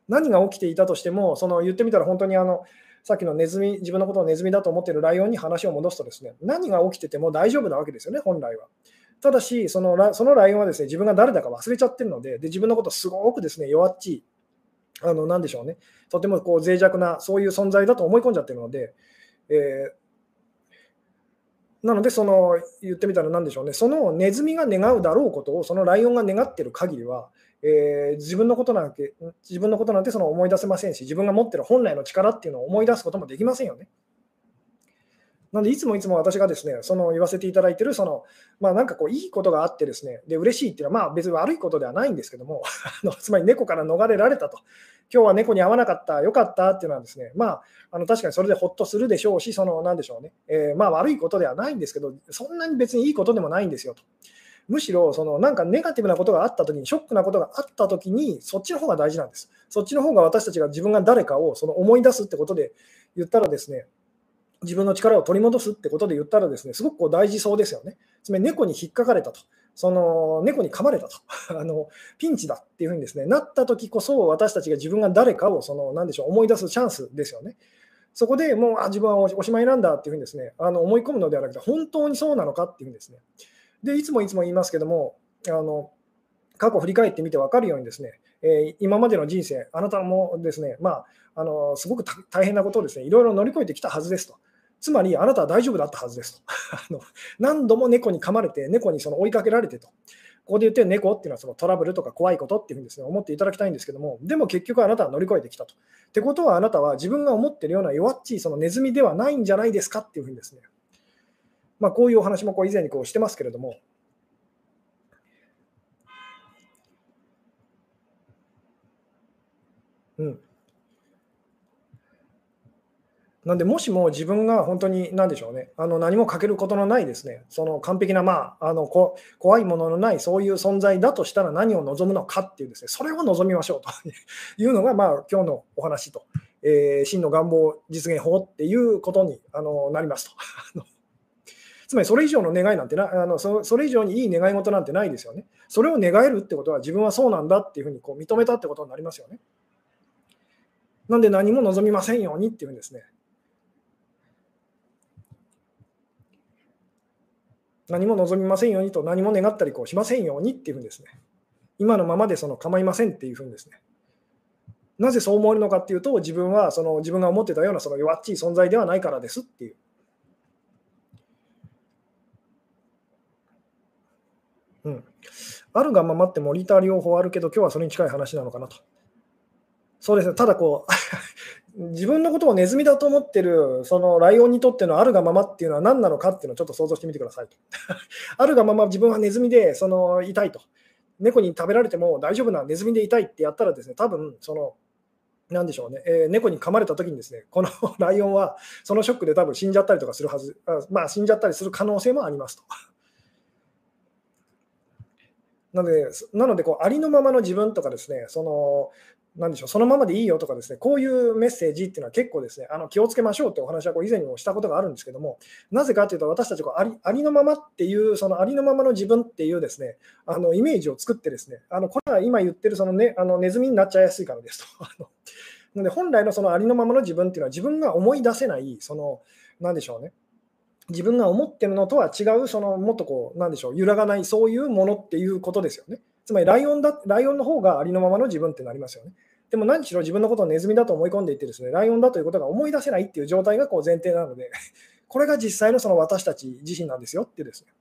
何が起きていたとしても、その言ってみたら本当にあの、さっきのネズミ、自分のことをネズミだと思っているライオンに話を戻すとですね、何が起きてても大丈夫なわけですよね、本来は。ただし、そのラそのライオンはですね、自分が誰だか忘れちゃってるので、で自分のことすごくですね、弱っちい、あの、なんでしょうね、とてもこう脆弱な、そういう存在だと思い込んじゃってるので、えーなので、その言ってみたら何でしょうね、そのネズミが願うだろうことを、そのライオンが願っている限りは、えー、自分のことなんて、自分のことなんてその思い出せませんし、自分が持ってる本来の力っていうのを思い出すこともできませんよね。なので、いつもいつも私がですね、その言わせていただいてる、その、まあなんかこう、いいことがあってですね、で、嬉しいっていうのは、まあ別に悪いことではないんですけども、つまり猫から逃れられたと。今日は猫に会わなかった、よかったっていうのはですね、まあ、あの確かにそれでほっとするでしょうし、その、なんでしょうね、えー、まあ悪いことではないんですけど、そんなに別にいいことでもないんですよと。むしろ、そのなんかネガティブなことがあったときに、ショックなことがあったときに、そっちの方が大事なんです。そっちの方が私たちが自分が誰かをその思い出すってことで言ったらですね、自分の力を取り戻すってことで言ったらですね、すごくこう大事そうですよね。つまり猫に引っかかれたと。その猫に噛まれたと あの、ピンチだっていうふうにです、ね、なった時こそ、私たちが自分が誰かをその何でしょう思い出すチャンスですよね。そこでもうあ自分はおしまいなんだっていうふうにです、ね、あの思い込むのではなくて、本当にそうなのかっていうふうにですね。で、いつもいつも言いますけども、あの過去振り返ってみて分かるようにですね、えー、今までの人生、あなたもですね、まあ、あのすごく大変なことをですね、いろいろ乗り越えてきたはずですと。つまり、あなたは大丈夫だったはずですと。あの何度も猫に噛まれて、猫にその追いかけられてと。ここで言ってる猫っていうのはそのトラブルとか怖いことっていうふうにです、ね、思っていただきたいんですけども、でも結局あなたは乗り越えてきたと。ってことはあなたは自分が思ってるような弱っちいそのネズミではないんじゃないですかっていうふうにですね、まあ、こういうお話もこう以前にこうしてますけれども、うん。なんで、もしも自分が本当に何でしょうね、あの何もかけることのないですね、その完璧な、まあ、あのこ怖いもののないそういう存在だとしたら何を望むのかっていうですね、それを望みましょうと いうのが、まあ、今日のお話と、えー、真の願望実現法っていうことにあのなりますと。つまりそれ以上の願いなんてなあのそ、それ以上にいい願い事なんてないですよね。それを願えるってことは自分はそうなんだっていうふうにこう認めたってことになりますよね。なんで何も望みませんようにっていうんですね。何も望みませんようにと何も願ったりこうしませんようにっていうんですね。今のままでその構いませんっていうふうにですね。なぜそう思えるのかっていうと、自分はその自分が思ってたようなその弱っちい存在ではないからですっていう。うん。あるがままってモニター療法あるけど、今日はそれに近い話なのかなと。そうですね、ただこう自分のことをネズミだと思ってるそのライオンにとってのあるがままっていうのは何なのかっていうのをちょっと想像してみてくださいと。あるがまま自分はネズミでその痛いと。猫に食べられても大丈夫なネズミで痛いってやったらですね、多分そのなんでしょうね、えー、猫に噛まれた時にですね、この ライオンはそのショックで多分死んじゃったりとかするはず、あまあ死んじゃったりする可能性もありますと。なので、なのでこうありのままの自分とかですね、そのなんでしょう、そのままでいいよとかですね、こういうメッセージっていうのは結構ですね、あの気をつけましょうってお話はこう以前にもしたことがあるんですけども、なぜかというと、私たちこうありありのままっていう、そのありのままの自分っていうですね、あのイメージを作ってですね、あのこれは今言ってるその、ね、あのネズミになっちゃいやすいからですと。あのなので本来のそのありのままの自分っていうのは自分が思い出せない、その、なんでしょうね、自分が思ってるのとは違う、そのもっとこう、なんでしょう、揺らがない、そういうものっていうことですよね。つまりライオンだ、ライオンの方がありのままの自分ってなりますよね。でも何しろ自分のことをネズミだと思い込んでいてですね、ライオンだということが思い出せないっていう状態がこう前提なので、これが実際のその私たち自身なんですよってですね。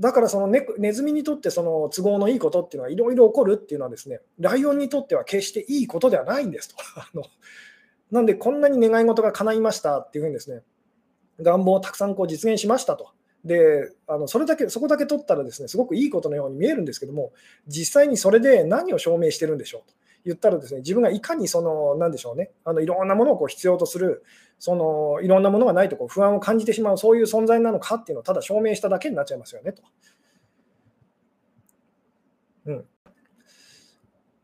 だからそのネネズミにとってその都合のいいことっていうのはいろいろ起こるっていうのはですね、ライオンにとっては決していいことではないんですと。なんでこんなに願い事が叶いましたっていうふうにですね、願望をたくさんこう実現しましたと。であのそれだけそこだけ取ったらですねすごくいいことのように見えるんですけども実際にそれで何を証明してるんでしょうと言ったらですね、自分がいかにその、なんでしょうね、あのいろんなものをこう必要とする、そのいろんなものがないとこう不安を感じてしまう、そういう存在なのかっていうのをただ証明しただけになっちゃいますよねと。うん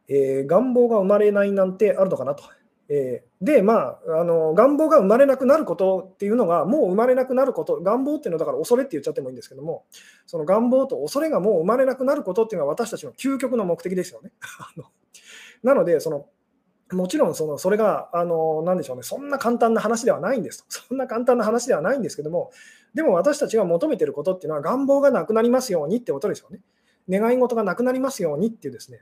えー、願望が生まれないなんてあるのかなと。えー、で、まああの、願望が生まれなくなることっていうのが、もう生まれなくなること、願望っていうのはだから恐れって言っちゃってもいいんですけども、その願望と恐れがもう生まれなくなることっていうのは私たちの究極の目的ですよね。なので、そのもちろんそのそれが、あのなでしょうね、そんな簡単な話ではないんです。そんな簡単な話ではないんですけども、でも私たちが求めてることっていうのは、願望がなくなりますようにってことですよね。願い事がなくなりますようにっていうですね、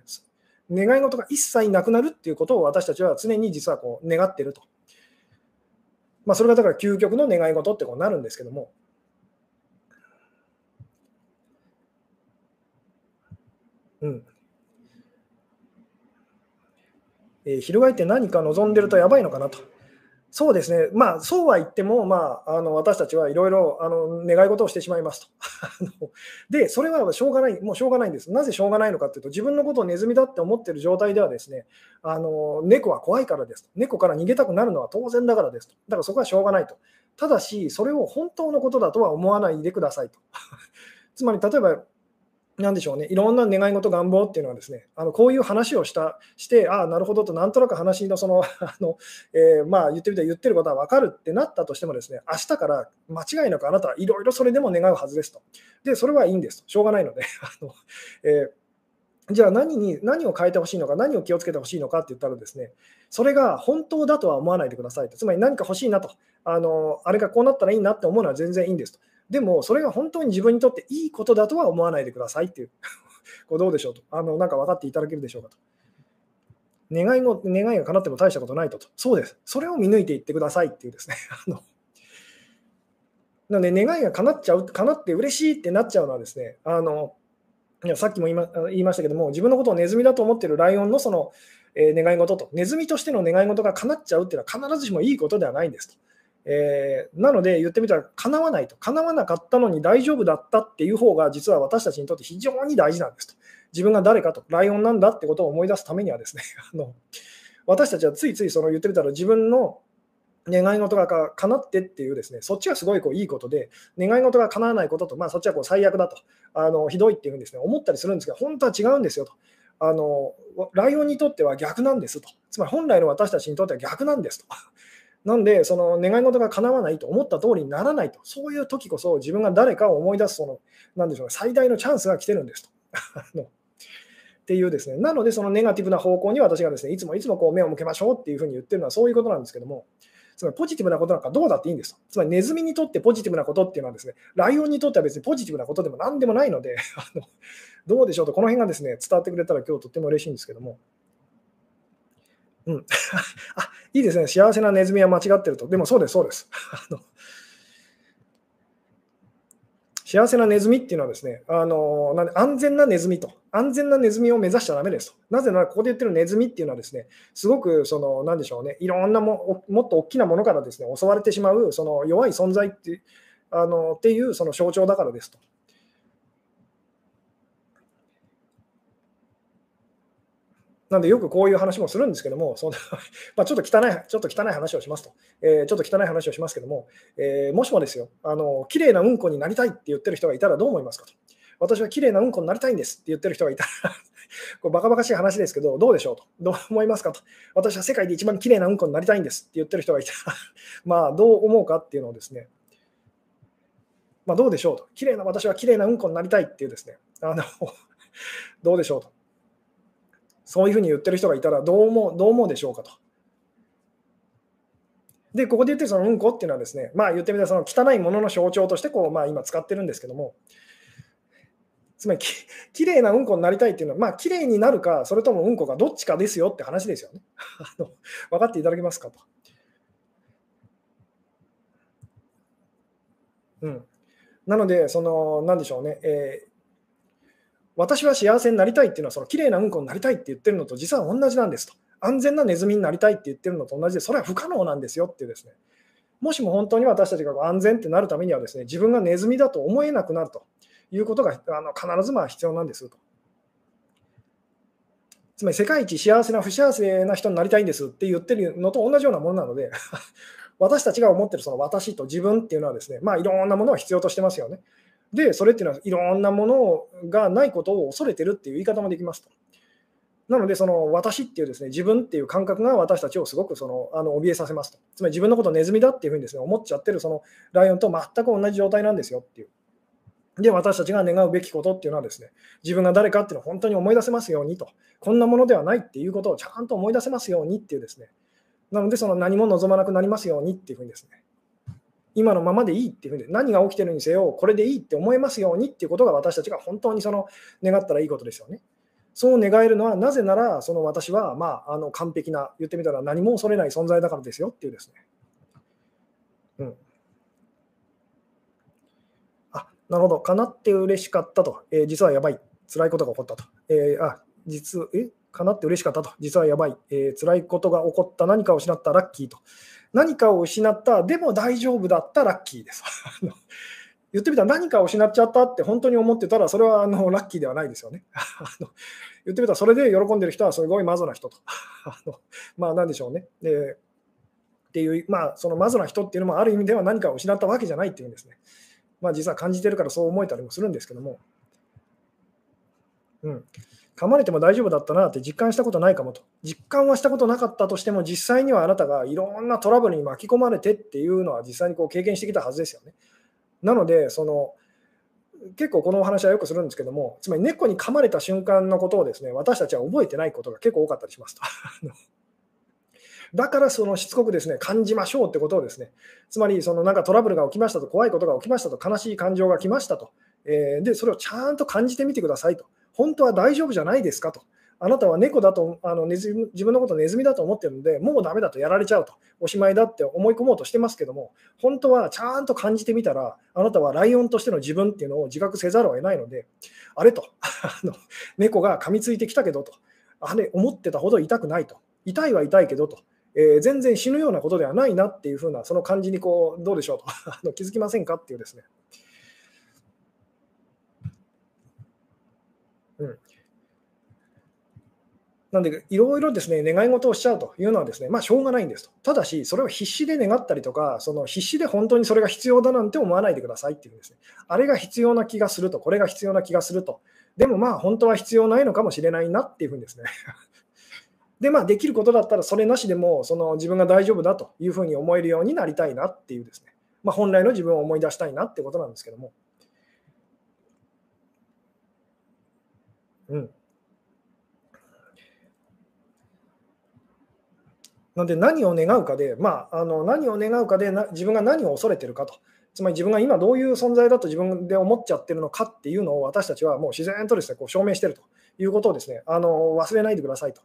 願い事が一切なくなるっていうことを私たちは常に実はこう願ってると。まあ、それがだから究極の願い事ってこうなるんですけども。うん。えー、翻って何か望んでるとやばいのかなと。そうですね、まあ、そうは言っても、まあ、あの私たちはいろいろあの願い事をしてしまいますと。で、それはしょうがない、もうしょうがないんです。なぜしょうがないのかというと、自分のことをネズミだって思っている状態ではですね、あの猫は怖いからですと。猫から逃げたくなるのは当然だからですと。だからそこはしょうがないと。ただし、それを本当のことだとは思わないでくださいと。つまり、例えば、なんでしょうね、いろんな願い事、願望っていうのはですね、あのこういう話をしたして、ああ、なるほどと、なんとなく話のその、あのえー、まあ、言ってみたら言ってることは分かるってなったとしてもですね、明日から間違いなくあなたはいろいろそれでも願うはずですと。で、それはいいんですと。しょうがないので。あのえーじゃあ何に何を変えてほしいのか、何を気をつけてほしいのかって言ったらですね、それが本当だとは思わないでくださいと。つまり何か欲しいなと、あのあれがこうなったらいいなって思うのは全然いいんですと。でも、それが本当に自分にとっていいことだとは思わないでくださいっていう、これどうでしょうと、あのなんか分かっていただけるでしょうかと。願いも願いが叶っても大したことないとと。そうです。それを見抜いていってくださいっていうですね。あのなので、願いが叶っちゃう、叶って嬉しいってなっちゃうのはですね、あのいやさっきも言いま言いましたけども、自分のことをネズミだと思ってるライオンのその、えー、願い事と、ネズミとしての願い事が叶っちゃうっていうのは必ずしもいいことではないんですと。えー、なので言ってみたら叶わないと叶わなかったのに大丈夫だったっていう方が実は私たちにとって非常に大事なんですと自分が誰かとライオンなんだってことを思い出すためにはですねあの私たちはついついその言ってみたら自分の願い事がか叶ってっていうですね、そっちがすごいこういいことで、願い事が叶わないことと、まあ、そっちはこう最悪だと、あのひどいっていうふうにです、ね、思ったりするんですが、本当は違うんですよとあの。ライオンにとっては逆なんですと。つまり本来の私たちにとっては逆なんですと。なんで、その願い事が叶わないと思った通りにならないと、そういう時こそ自分が誰かを思い出すその、なでしょう、最大のチャンスが来てるんですと。っていうですね、なので、そのネガティブな方向に私がですね、いつもいつもこう目を向けましょうっていうふうに言ってるのはそういうことなんですけども、つまりポジティブなことなんかどうだっていいんですと。つまりネズミにとってポジティブなことっていうのはですね、ライオンにとっては別にポジティブなことでも何でもないので、あのどうでしょうと、この辺がですね、伝わってくれたら今日とっても嬉しいんですけども。うん。あ、いいですね。幸せなネズミは間違ってると。でもそうです、そうです。あの幸せなネズミっていうのはですね、あのなんで安全なネズミと、安全なネズミを目指しちゃだめですと。なぜなら、ここで言ってるネズミっていうのはですね、すごく、その、なんでしょうね、いろんなももっと大きなものからですね、襲われてしまう、その弱い存在ってあのっていうその象徴だからですと。なんでよくこういう話もするんですけども、その まちょっと汚い、ちょっと汚い話をしますと、えー、ちょっと汚い話をしますけども、えー、もしもですよ、あの綺麗なうんこになりたいって言ってる人がいたらどう思いますかと。私は綺麗なうんこになりたいんですって言ってる人がいたら これバカバカしい話ですけど、どうでしょうと。どう思いますかと。私は世界で一番綺麗なうんこになりたいんですって言ってる人がいたら まあ、どう思うかっていうのをですね、まあ、どうでしょうと。綺麗な私は綺麗なうんこになりたいっていうですね、あのどうでしょうと。そういうふうに言ってる人がいたらどう思う、どう思うでしょうかと。で、ここで言ってるそのうんこっていうのはですね、まあ言ってみたらその汚いものの象徴としてこう、まあ、今使ってるんですけども、つまりき、きれいなうんこになりたいっていうのは、まあ、きれいになるか、それともうんこかどっちかですよって話ですよね。あの分かっていただけますかと。うん、なので、その、なんでしょうね、えー、私は幸せになりたいっていうのは、その綺麗なうんこになりたいって言ってるのと実は同じなんですと。安全なネズミになりたいって言ってるのと同じで、それは不可能なんですよっていうですね。もしも本当に私たちが安全ってなるためにはですね、自分がネズミだと思えなくなるということがあの必ずまあ必要なんですと。つまり世界一幸せな不幸せな人になりたいんですって言ってるのと同じようなものなので 私たちが思ってるその私と自分っていうのはですね、まあ、いろんなものを必要としてますよね。で、それっていうのはいろんなものがないことを恐れてるっていう言い方もできますと。なので、その私っていうですね、自分っていう感覚が私たちをすごくそのあの怯えさせますと。つまり自分のことネズミだっていうふうにですね、思っちゃってるそのライオンと全く同じ状態なんですよっていう。で、私たちが願うべきことっていうのはですね、自分が誰かっていうのを本当に思い出せますようにと、こんなものではないっていうことをちゃんと思い出せますようにっていうですね、なので、その何も望まなくなりますようにっていうふうにですね、今のままでいいっていうふうに、何が起きてるにせよ、これでいいって思えますようにっていうことが私たちが本当にその願ったらいいことですよね。そう願えるのは、なぜなら、その私は、まあ、あの完璧な、言ってみたら何も恐れない存在だからですよっていうですね。うん。あ、なるほど。かなって嬉しかったと。えー、実はやばい。辛いことが起こったと。えー、あ、実、え？かなって嬉しかったと。実はやばい。えー、辛いことが起こった。何かを失った。ラッキーと。何かを失った。でも大丈夫だった。ラッキーです。言ってみたら何かを失っちゃったって本当に思ってたら、それはあのラッキーではないですよね。言ってみたら、それで喜んでる人はすごいマゾな人と。あのまあ、なんでしょうね。でっていう、まあ、そのマゾな人っていうのもある意味では何かを失ったわけじゃないっていうんですね。まあ、実は感じてるからそう思えたりもするんですけども。うん。噛まれても大丈夫だったなって実感したことないかもと。実感はしたことなかったとしても、実際にはあなたがいろんなトラブルに巻き込まれてっていうのは実際にこう経験してきたはずですよね。なので、その結構このお話はよくするんですけども、つまり猫に噛まれた瞬間のことをですね私たちは覚えてないことが結構多かったりしますと。だからそのしつこくですね感じましょうってことをですね、つまりそのなんかトラブルが起きましたと、怖いことが起きましたと、悲しい感情が来ましたと、えー、でそれをちゃんと感じてみてくださいと。本当は大丈夫じゃないですかと。あなたは猫だとあのネズミ自分のことネズミだと思ってるので、もうダメだとやられちゃうと、おしまいだって思い込もうとしてますけども、本当はちゃんと感じてみたら、あなたはライオンとしての自分っていうのを自覚せざるを得ないので、あれと、あの猫が噛みついてきたけどと、あれ、思ってたほど痛くないと、痛いは痛いけどと、えー、全然死ぬようなことではないなっていうふうな、その感じにこうどうでしょうと あの気づきませんかっていうですね。うん、なんで、いろいろですね、願い事をしちゃうというのはですね、まあ、しょうがないんですと。ただし、それを必死で願ったりとか、その必死で本当にそれが必要だなんて思わないでくださいっていうんですね。あれが必要な気がすると、これが必要な気がすると。でもまあ、本当は必要ないのかもしれないなっていうふうにですね。で、まあ、できることだったら、それなしでも、その自分が大丈夫だというふうに思えるようになりたいなっていうですね。まあ、本来の自分を思い出したいなってことなんですけども。うん。なので何を願うかで、まあ、あの何を願うかでな自分が何を恐れてるかと、つまり自分が今どういう存在だと自分で思っちゃってるのかっていうのを私たちはもう自然とですねこう証明してるということをですねあの忘れないでくださいと。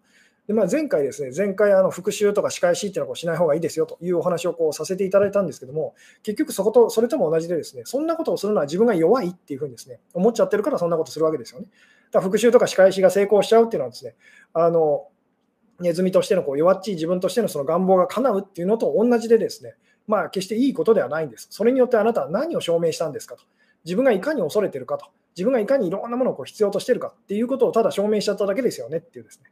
でまあ、前回ですね、前回あの復習とか仕返しっていうのはこうしない方がいいですよというお話をこうさせていただいたんですけども、結局そことそれとも同じでですね、そんなことをするのは自分が弱いっていうふうにですね思っちゃってるからそんなことするわけですよね。だ復習とか仕返しが成功しちゃうっていうのはですね、あのネズミとしてのこう弱っちい自分としてのその願望が叶うっていうのと同じでですね、まあ、決していいことではないんです。それによってあなたは何を証明したんですかと。自分がいかに恐れてるかと。自分がいかにいろんなものをこう必要としてるかっていうことをただ証明しちゃっただけですよねっていうですね。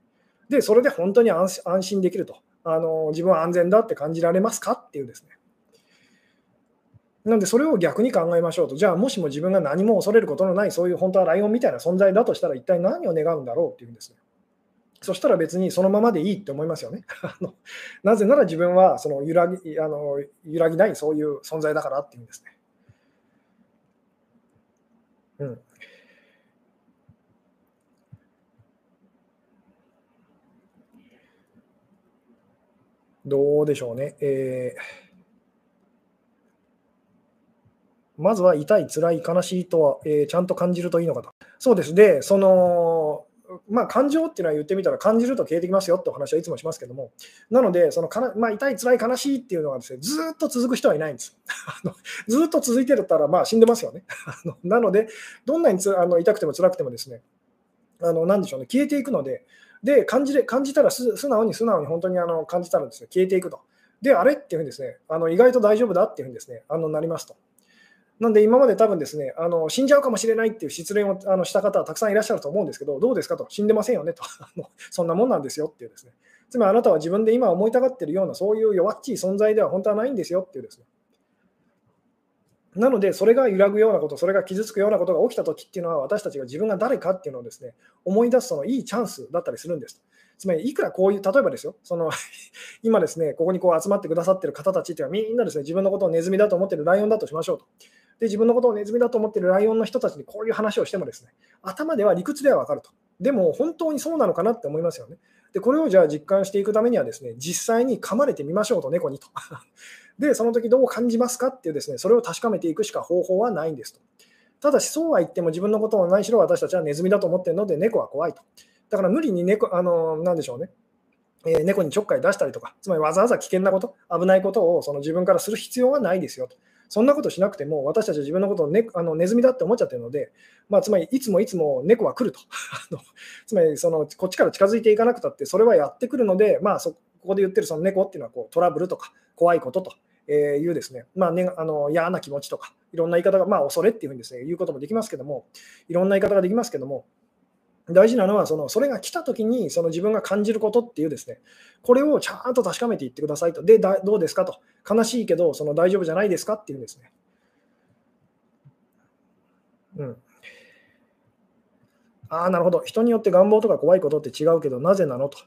で、それで本当に安心できると。あの自分は安全だって感じられますかっていうですね。なんでそれを逆に考えましょうと、じゃあもしも自分が何も恐れることのない、そういう本当はライオンみたいな存在だとしたら、一体何を願うんだろうっていうんですね。そしたら別にそのままでいいって思いますよね。なぜなら自分はその揺らぎあの揺らぎないそういう存在だからっていうんですね。うん。どうでしょうね。えーまずは痛い、辛い、悲しいとは、えー、ちゃんと感じるといいのかと。そうです。で、その、まあ、感情っていうのは言ってみたら感じると消えてきますよってお話はいつもしますけども、なので、そのかなまあ、痛い、辛い、悲しいっていうのはですね、ずっと続く人はいないんです。ずっと続いてるったら、まあ、死んでますよね。なので、どんなにつあの痛くても辛くてもですね、あのなんでしょうね、消えていくので、で感じれ感じたら素直に素直に本当にあの感じたらですね、消えていくと。で、あれっていうふうにですね、あの意外と大丈夫だっていうふうにですね、あのなりますと。なんで今まで多分ですね、あの死んじゃうかもしれないっていう失恋をあのした方はたくさんいらっしゃると思うんですけど、どうですかと、死んでませんよねと、そんなもんなんですよっていうですね、つまりあなたは自分で今思いたがってるような、そういう弱っちい存在では本当はないんですよっていうですね。なので、それが揺らぐようなこと、それが傷つくようなことが起きたときっていうのは、私たちが自分が誰かっていうのをですね、思い出すそのいいチャンスだったりするんです。つまり、いくらこういう、例えばですよ、その今ですね、ここにこう集まってくださってる方たちっていうのは、みんなですね、自分のことをネズミだと思ってるライオンだとしましょうと。で、自分のことをネズミだと思っているライオンの人たちにこういう話をしてもですね、頭では理屈ではわかると。でも、本当にそうなのかなって思いますよね。で、これをじゃあ実感していくためにはですね、実際に噛まれてみましょうと、猫にと。で、その時どう感じますかっていうですね、それを確かめていくしか方法はないんですと。ただし、そうは言っても自分のことを何しろ私たちはネズミだと思っているので、猫は怖いと。だから無理に猫、あの、なんでしょうね。えー、猫にちょっかい出したりとか、つまりわざわざ危険なこと、危ないことをその自分からする必要はないですよと。そんなことしなくても、私たちは自分のことを、ね、あのネズミだって思っちゃってるので、まあ、つまりいつもいつも猫は来ると。つまりそのこっちから近づいていかなくたって、それはやってくるので、まあ、そここで言ってるその猫っていうのはこうトラブルとか怖いことというですね、まあね、あの嫌な気持ちとか、いろんな言い方が、まあ、恐れっていうふうにですね、言うこともできますけども、いろんな言い方ができますけども、大事なのはその、それが来たときにその自分が感じることっていうですね、これをちゃんと確かめていってくださいと。で、どうですかと。悲しいけど、その大丈夫じゃないですかっていうんですね。うん。ああ、なるほど。人によって願望とか怖いことって違うけど、なぜなのと。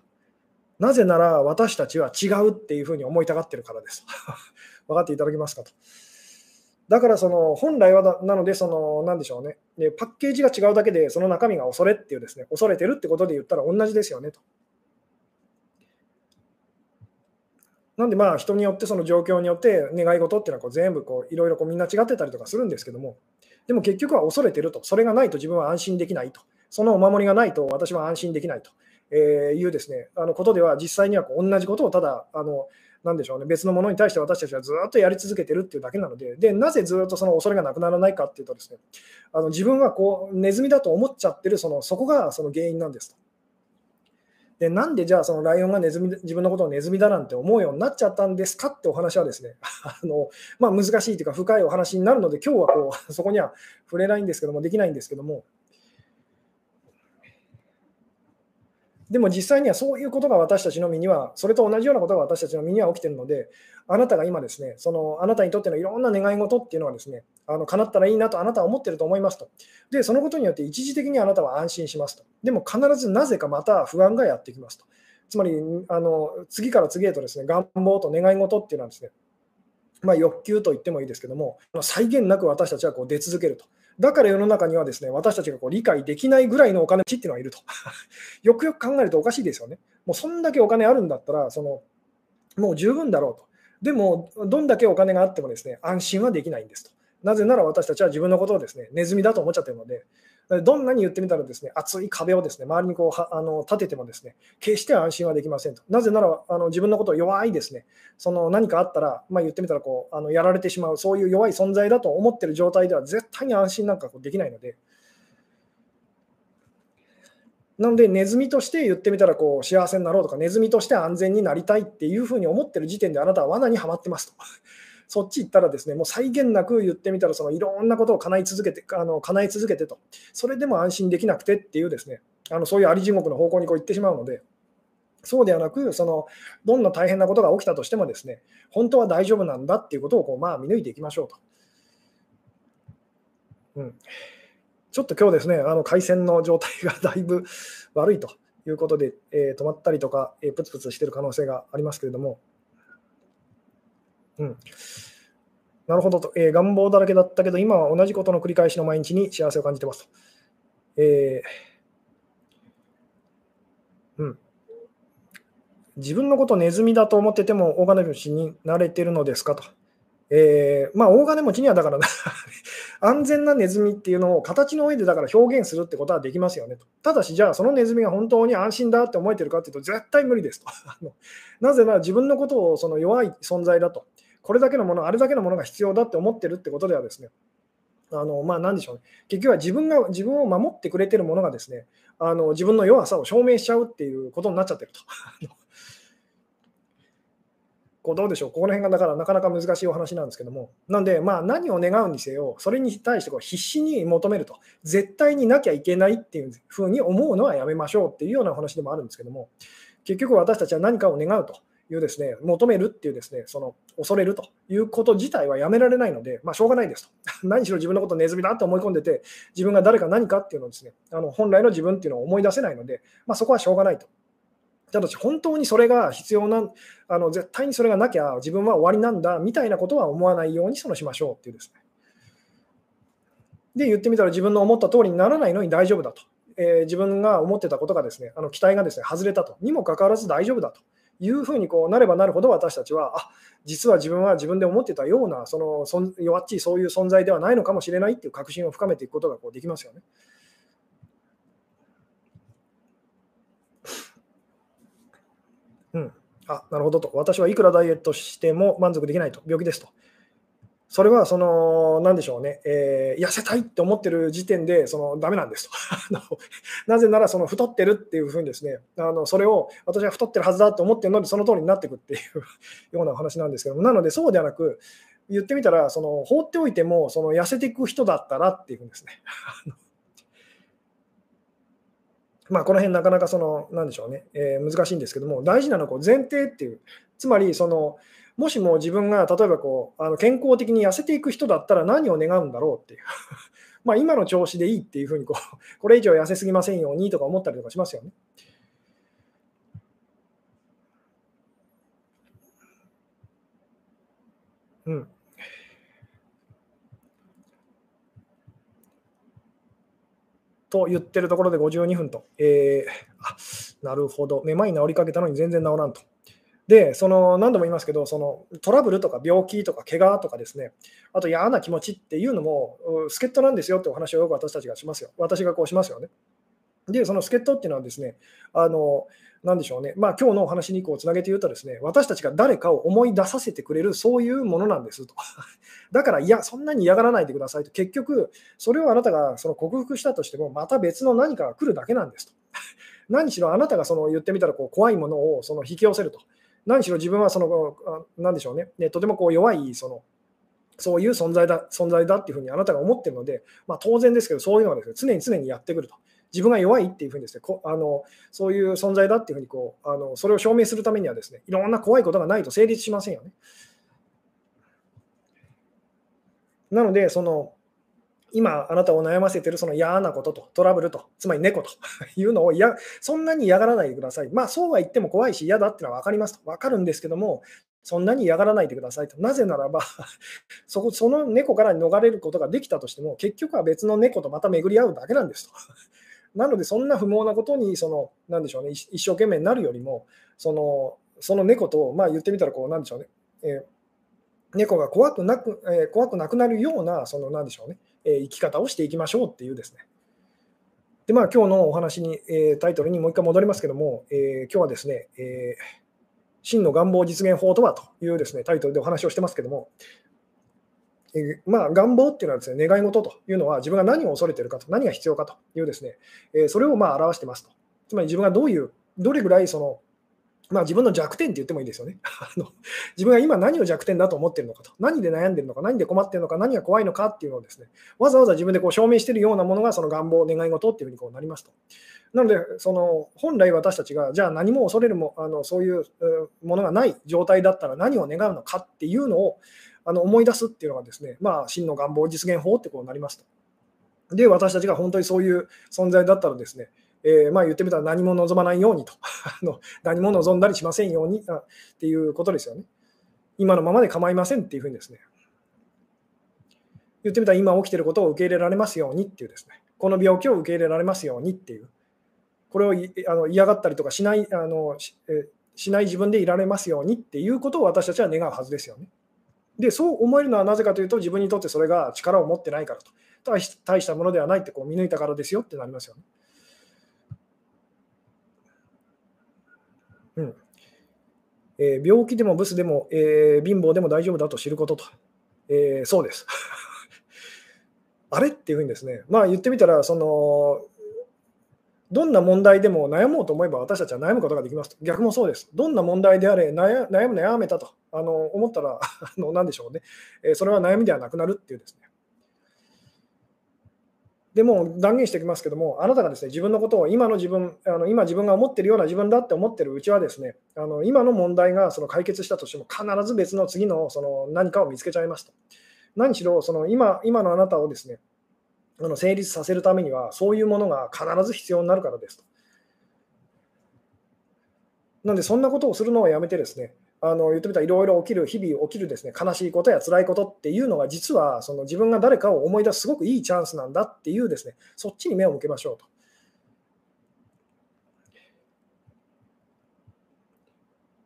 なぜなら私たちは違うっていうふうに思いたがってるからです。分かっていただけますかと。だからその本来はなので、その何でしょうね。で、パッケージが違うだけで、その中身が恐れっていうですね、恐れてるってことで言ったら同じですよねと。なんでまあ人によってその状況によって願い事っていうのはこう全部こういろいろこうみんな違ってたりとかするんですけども、でも結局は恐れてると、それがないと自分は安心できないと、そのお守りがないと私は安心できないと。いうですねあのことでは、実際にはこう同じことをただあのなんでしょうね、別のものに対して私たちはずっとやり続けてるっていうだけなので、でなぜずっとその恐れがなくならないかっていうとですね、あの自分はこうネズミだと思っちゃってるそのそこがその原因なんですと。でなんでじゃあそのライオンがネズミ自分のことをネズミだなんて思うようになっちゃったんですかってお話はですね、あのまあ、難しいというか深いお話になるので、今日はこうそこには触れないんですけども、できないんですけども、でも実際にはそういうことが私たちの身には、それと同じようなことが私たちの身には起きているので、あなたが今ですね、そのあなたにとってのいろんな願い事っていうのはですね、あの叶ったらいいなとあなたは思ってると思いますと。で、そのことによって一時的にあなたは安心しますと。でも必ずなぜかまた不安がやってきますと。つまり、あの次から次へとですね、願望と願い事っていうのはですね、まあ、欲求と言ってもいいですけども、際限なく私たちはこう出続けると。だから世の中にはですね私たちがこう理解できないぐらいのお金持ちっていうのがいると。よくよく考えるとおかしいですよね。もうそんだけお金あるんだったら、そのもう十分だろうと。でも、どんだけお金があってもですね安心はできないんですと。なぜなら私たちは自分のことをですねネズミだと思っちゃってるので、どんなに言ってみたらですね厚い壁をですね周りにこうあの立ててもですね決して安心はできませんと。なぜならあの自分のことを弱いですねその何かあったら、まあ、言ってみたらこうあのやられてしまうそういう弱い存在だと思っている状態では絶対に安心なんかこうできないので。なので、ネズミとして言ってみたらこう幸せになろうとか、ネズミとして安全になりたいっていうふうに思ってる時点であなたは罠にはまってますと。そっち行ったらですね、もう際限なく言ってみたら、そのいろんなことを叶い続けて、あの叶え続けてと、それでも安心できなくてっていうですね、あのそういうあり地獄の方向にこう行ってしまうので、そうではなく、そのどんな大変なことが起きたとしてもですね、本当は大丈夫なんだっていうことをこう、まあ、見抜いていきましょうと。うん、ちょっと今日ですね、あの回線の状態がだいぶ悪いということで、えー、止まったりとか、えー、プツプツしてる可能性がありますけれども、うん、なるほどと、えー、願望だらけだったけど、今は同じことの繰り返しの毎日に幸せを感じてますと。えー、うん、自分のことネズミだと思ってても大金持ちになれてるのですかと。えー、まあ、大金持ちにはだから 安全なネズミっていうのを形の上でだから表現するってことはできますよねと。ただし、じゃあそのネズミが本当に安心だって思えてるかっていうと、絶対無理ですと。なぜなら自分のことをその弱い存在だと。これだけのもの、あれだけのものが必要だって思ってるってことではですね、あのまあ、何でしょうね、結局は自分が自分を守ってくれてるものがですねあの自分の弱さを証明しちゃうっていうことになっちゃってると。こうどうでしょう、ここら辺がだからなかなか難しいお話なんですけども、なんで、まあ、何を願うにせよ、それに対してこう必死に求めると、絶対になきゃいけないっていうふうに思うのはやめましょうっていうようなお話でもあるんですけども、結局私たちは何かを願うと。いうですね、求めるっていうですね、その恐れるということ自体はやめられないので、まあ、しょうがないですと。何しろ自分のことネズミだって思い込んでて、自分が誰か何かっていうのをですね、あの本来の自分っていうのを思い出せないので、まあ、そこはしょうがないと。ただし、本当にそれが必要な、あの絶対にそれがなきゃ自分は終わりなんだみたいなことは思わないようにそのしましょうっていうですね。で、言ってみたら自分の思った通りにならないのに大丈夫だと。えー、自分が思ってたことがですね、あの期待がですね、外れたと。にもかかわらず大丈夫だというふうにこうなればなるほど私たちは、あ実は自分は自分で思ってたような、そのそ弱っちいそういう存在ではないのかもしれないっていう確信を深めていくことがこうできますよね。うん、あなるほどと。私はいくらダイエットしても満足できないと。病気ですと。それは、その、なんでしょうね、えー、痩せたいって思ってる時点で、その、ダメなんですと。なぜなら、その、太ってるっていうふうにですね、あの、それを、私は太ってるはずだと思ってるので、その通りになっていくっていうようなお話なんですけども、なので、そうではなく、言ってみたら、その、放っておいても、その、痩せていく人だったらっていうんですね。まあ、この辺なかなかその、なんでしょうね、えー、難しいんですけども、大事なのはこう前提っていう、つまりその、もしも自分が例えばこうあの健康的に痩せていく人だったら何を願うんだろうっていう まあ今の調子でいいっていうふうにこう、これ以上痩せすぎませんようにとか思ったりとかしますよね。うん。と言ってるところで52分と。えー、あなるほど。めまい治りかけたのに全然治らんと。で、その何度も言いますけど、そのトラブルとか病気とか怪我とかですね、あと嫌な気持ちっていうのも、助っ人なんですよってお話をよく私たちがしますよ。私がこうしますよね。で、その助っ人っていうのはですね、あの、なんでしょうね、まあ今日のお話にこうつなげて言うとですね、私たちが誰かを思い出させてくれる、そういうものなんですと。だから、いや、そんなに嫌がらないでくださいと。結局、それをあなたがその克服したとしても、また別の何かが来るだけなんですと。何しろあなたがその言ってみたらこう怖いものをその引き寄せると。何しろ自分はその、なんでしょうね、ねとてもこう弱いそのそういう存在だ存在だっていうふうにあなたが思ってるので、まあ、当然ですけど、そういうのはです、ね、常に常にやってくると。自分が弱いっていうふうにですね、こあのそういう存在だっていうふうにこうあの、それを証明するためにはですね、いろんな怖いことがないと成立しませんよね。なので、その今あなたを悩ませているその嫌なこととトラブルと、つまり猫と いうのをやそんなに嫌がらないでください。まあそうは言っても怖いし嫌だってのは分かりますと。分かるんですけども、そんなに嫌がらないでくださいと。なぜならば そこ、その猫から逃れることができたとしても、結局は別の猫とまた巡り合うだけなんですと。なので、そんな不毛なことに、その、なんでしょうね、一生懸命になるよりも、その、その猫と、まあ言ってみたら、こう、なんでしょうね、えー、猫が怖くなく、えー、怖くなくなるような、その、なんでしょうね、え生き方をしていきましょうっていうですね。で、まあ、今日のお話に、えタイトルにもう一回戻りますけども、え今日はですね、え真の願望実現法とはというですねタイトルでお話をしてますけども、えまあ、願望っていうのはですね、願い事というのは自分が何を恐れているかと、何が必要かというですね、えそれをまあ表してますと。つまり自分がどういう、どれぐらいそのまあ、自分の弱点って言ってもいいですよね あの。自分が今何を弱点だと思ってるのかと、何で悩んでるのか、何で困ってるのか、何が怖いのかっていうのをですね、わざわざ自分でこう証明しているようなものがその願望、願い事っていうふうにこうなりますと。なので、その本来私たちが、じゃあ何も恐れるもあのそういうものがない状態だったら何を願うのかっていうのをあの思い出すっていうのがですね、まあ、真の願望実現法ってこうなりますと。で、私たちが本当にそういう存在だったらですね、えー、まあ言ってみたら何も望まないようにと あの、何も望んだりしませんようにあっていうことですよね。今のままで構いませんっていうふうにですね、言ってみたら今起きてることを受け入れられますようにっていうですね、この病気を受け入れられますようにっていう、これをあの嫌がったりとかしないあのししない自分でいられますようにっていうことを私たちは願うはずですよね。で、そう思えるのはなぜかというと、自分にとってそれが力を持ってないからと。大したものではないってこう見抜いたからですよってなりますよね。うんえー、病気でもブスでも、えー、貧乏でも大丈夫だと知ることと。えー、そうです。あれっていうふうにですね、まあ言ってみたら、そのどんな問題でも悩もうと思えば私たちは悩むことができますと。逆もそうです。どんな問題であれ悩む悩めたとあの思ったら あの何でしょうね、えそれは悩みではなくなるっていうですね。でも断言しておきますけども、あなたがですね自分のことを今の自分、あの今自分が思っているような自分だって思ってるうちはですね、あの今の問題がその解決したとしても必ず別の次のその何かを見つけちゃいますと。何しろその今今のあなたをですねあの成立させるためには、そういうものが必ず必要になるからですと。なんで、そんなことをするのはやめてですね、あの言ってみたらいろいろ起きる、日々起きるですね悲しいことや辛いことっていうのが、実はその自分が誰かを思い出すすごくいいチャンスなんだっていうですね、そっちに目を向けましょうと。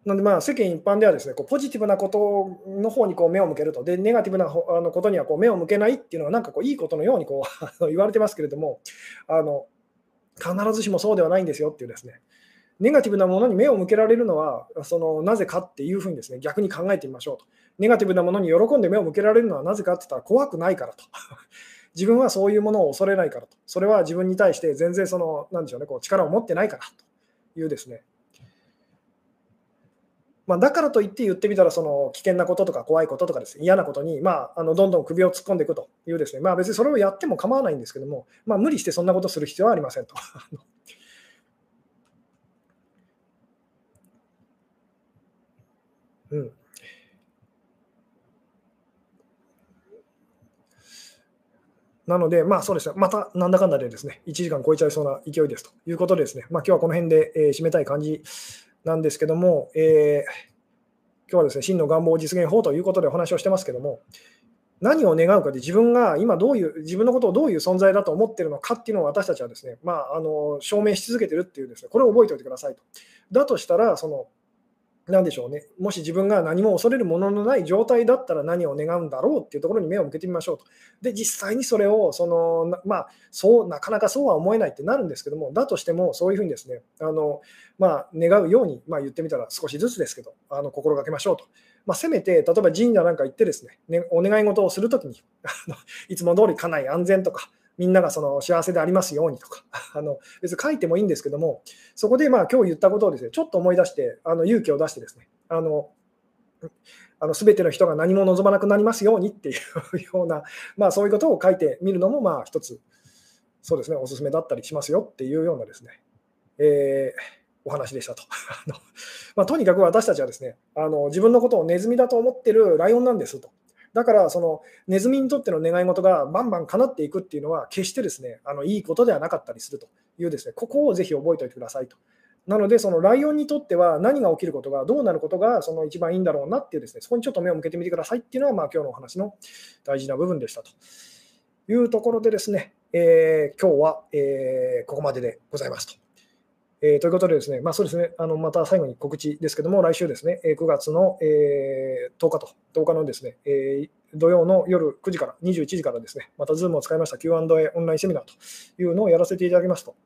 なんでまあ世間一般ではですねこうポジティブなことの方にこう目を向けると、でネガティブなあのことにはこう目を向けないっていうのは、なんかこういいことのようにこう 言われてますけれどもあの、必ずしもそうではないんですよっていうですね、ネガティブなものに目を向けられるのはそのなぜかっていうふうにですね逆に考えてみましょうと。ネガティブなものに喜んで目を向けられるのはなぜかって言ったら怖くないからと。自分はそういうものを恐れないからと。それは自分に対して全然その、なんでしょうね、こう力を持ってないからというですね、まあ、だからといって言ってみたら、その危険なこととか怖いこととかです、ね、嫌なことに、まあ、あのどんどん首を突っ込んでいくというですね、まあ、別にそれをやっても構わないんですけども、まあ、無理してそんなことする必要はありませんと。うん、なので、まあそうですね、またなんだかんだでですね、1時間超えちゃいそうな勢いですと。いうことでですね、まあ今日はこの辺で、えー、締めたい感じなんですけども、えー、今日はですね、真の願望実現法ということでお話をしてますけども、何を願うかで自分が今どういう、自分のことをどういう存在だと思ってるのかっていうのを私たちはですね、まあ、あの証明し続けてるっていうですね、これを覚えておいてくださいと。だとしたら、そのなんでしょうね、もし自分が何も恐れるもののない状態だったら何を願うんだろうっていうところに目を向けてみましょうと。で、実際にそれをその、まあ、そうなかなかそうは思えないってなるんですけども、だとしても、そういうふうにですね、あのまあ、願うように、まあ、言ってみたら少しずつですけど、あの心がけましょうと。まあ、せめて、例えば神社なんか行ってですね、ねお願い事をするときにいつも通り家内安全とか、みんながその幸せでありますようにとか、あの別に書いてもいいんですけども、そこでまあ今日言ったことをですね、ちょっと思い出して、あの勇気を出してですね、あのあの全ての人が何も望まなくなりますようにっていう ような、まあ、そういうことを書いてみるのも、まあ、一つ、そうですね、おすすめだったりしますよっていうようなですね、えー、お話でしたと。まあ、とにかく私たちはですねあの、自分のことをネズミだと思ってるライオンなんですと。だから、そのネズミにとっての願い事がバンバン叶っていくっていうのは、決してですねあのいいことではなかったりするというですね、ここをぜひ覚えておいてくださいと。なので、そのライオンにとっては何が起きることが、どうなることがその一番いいんだろうなっていうですね、そこにちょっと目を向けてみてくださいっていうのは、まあ、今日のお話の大事な部分でしたというところでですね、えー、今日は、えー、ここまででございますと。えー、ということでですね、まあ、そうですね、あのまた最後に告知ですけども、来週ですね、9月の、えー、10日と、10日のですね、えー、土曜の夜9時から21時からですね、また Zoom を使いました Q&A オンラインセミナーというのをやらせていただきますと。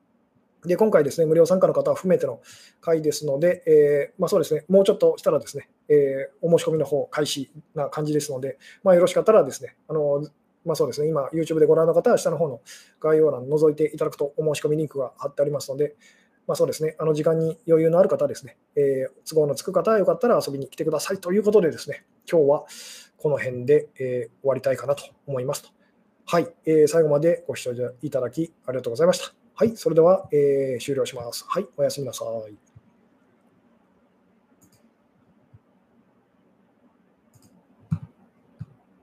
で今回ですね、無料参加の方は含めての会ですので、えー、まあ、そうですね、もうちょっとしたらですね、えー、お申し込みの方開始な感じですので、まあ、よろしかったらですね、あのまあ、そうですね、今、YouTube でご覧の方は下の方の概要欄を覗いていただくとお申し込みリンクが貼ってありますので、まあ、そうですね、あの時間に余裕のある方ですね、えー、都合のつく方はよかったら遊びに来てくださいということでですね、今日はこの辺で、え終わりたいかなと思いますと。はい、え最後までご視聴いただきありがとうございました。はい、それでは、えー、終了します。はい、おやすみなさい。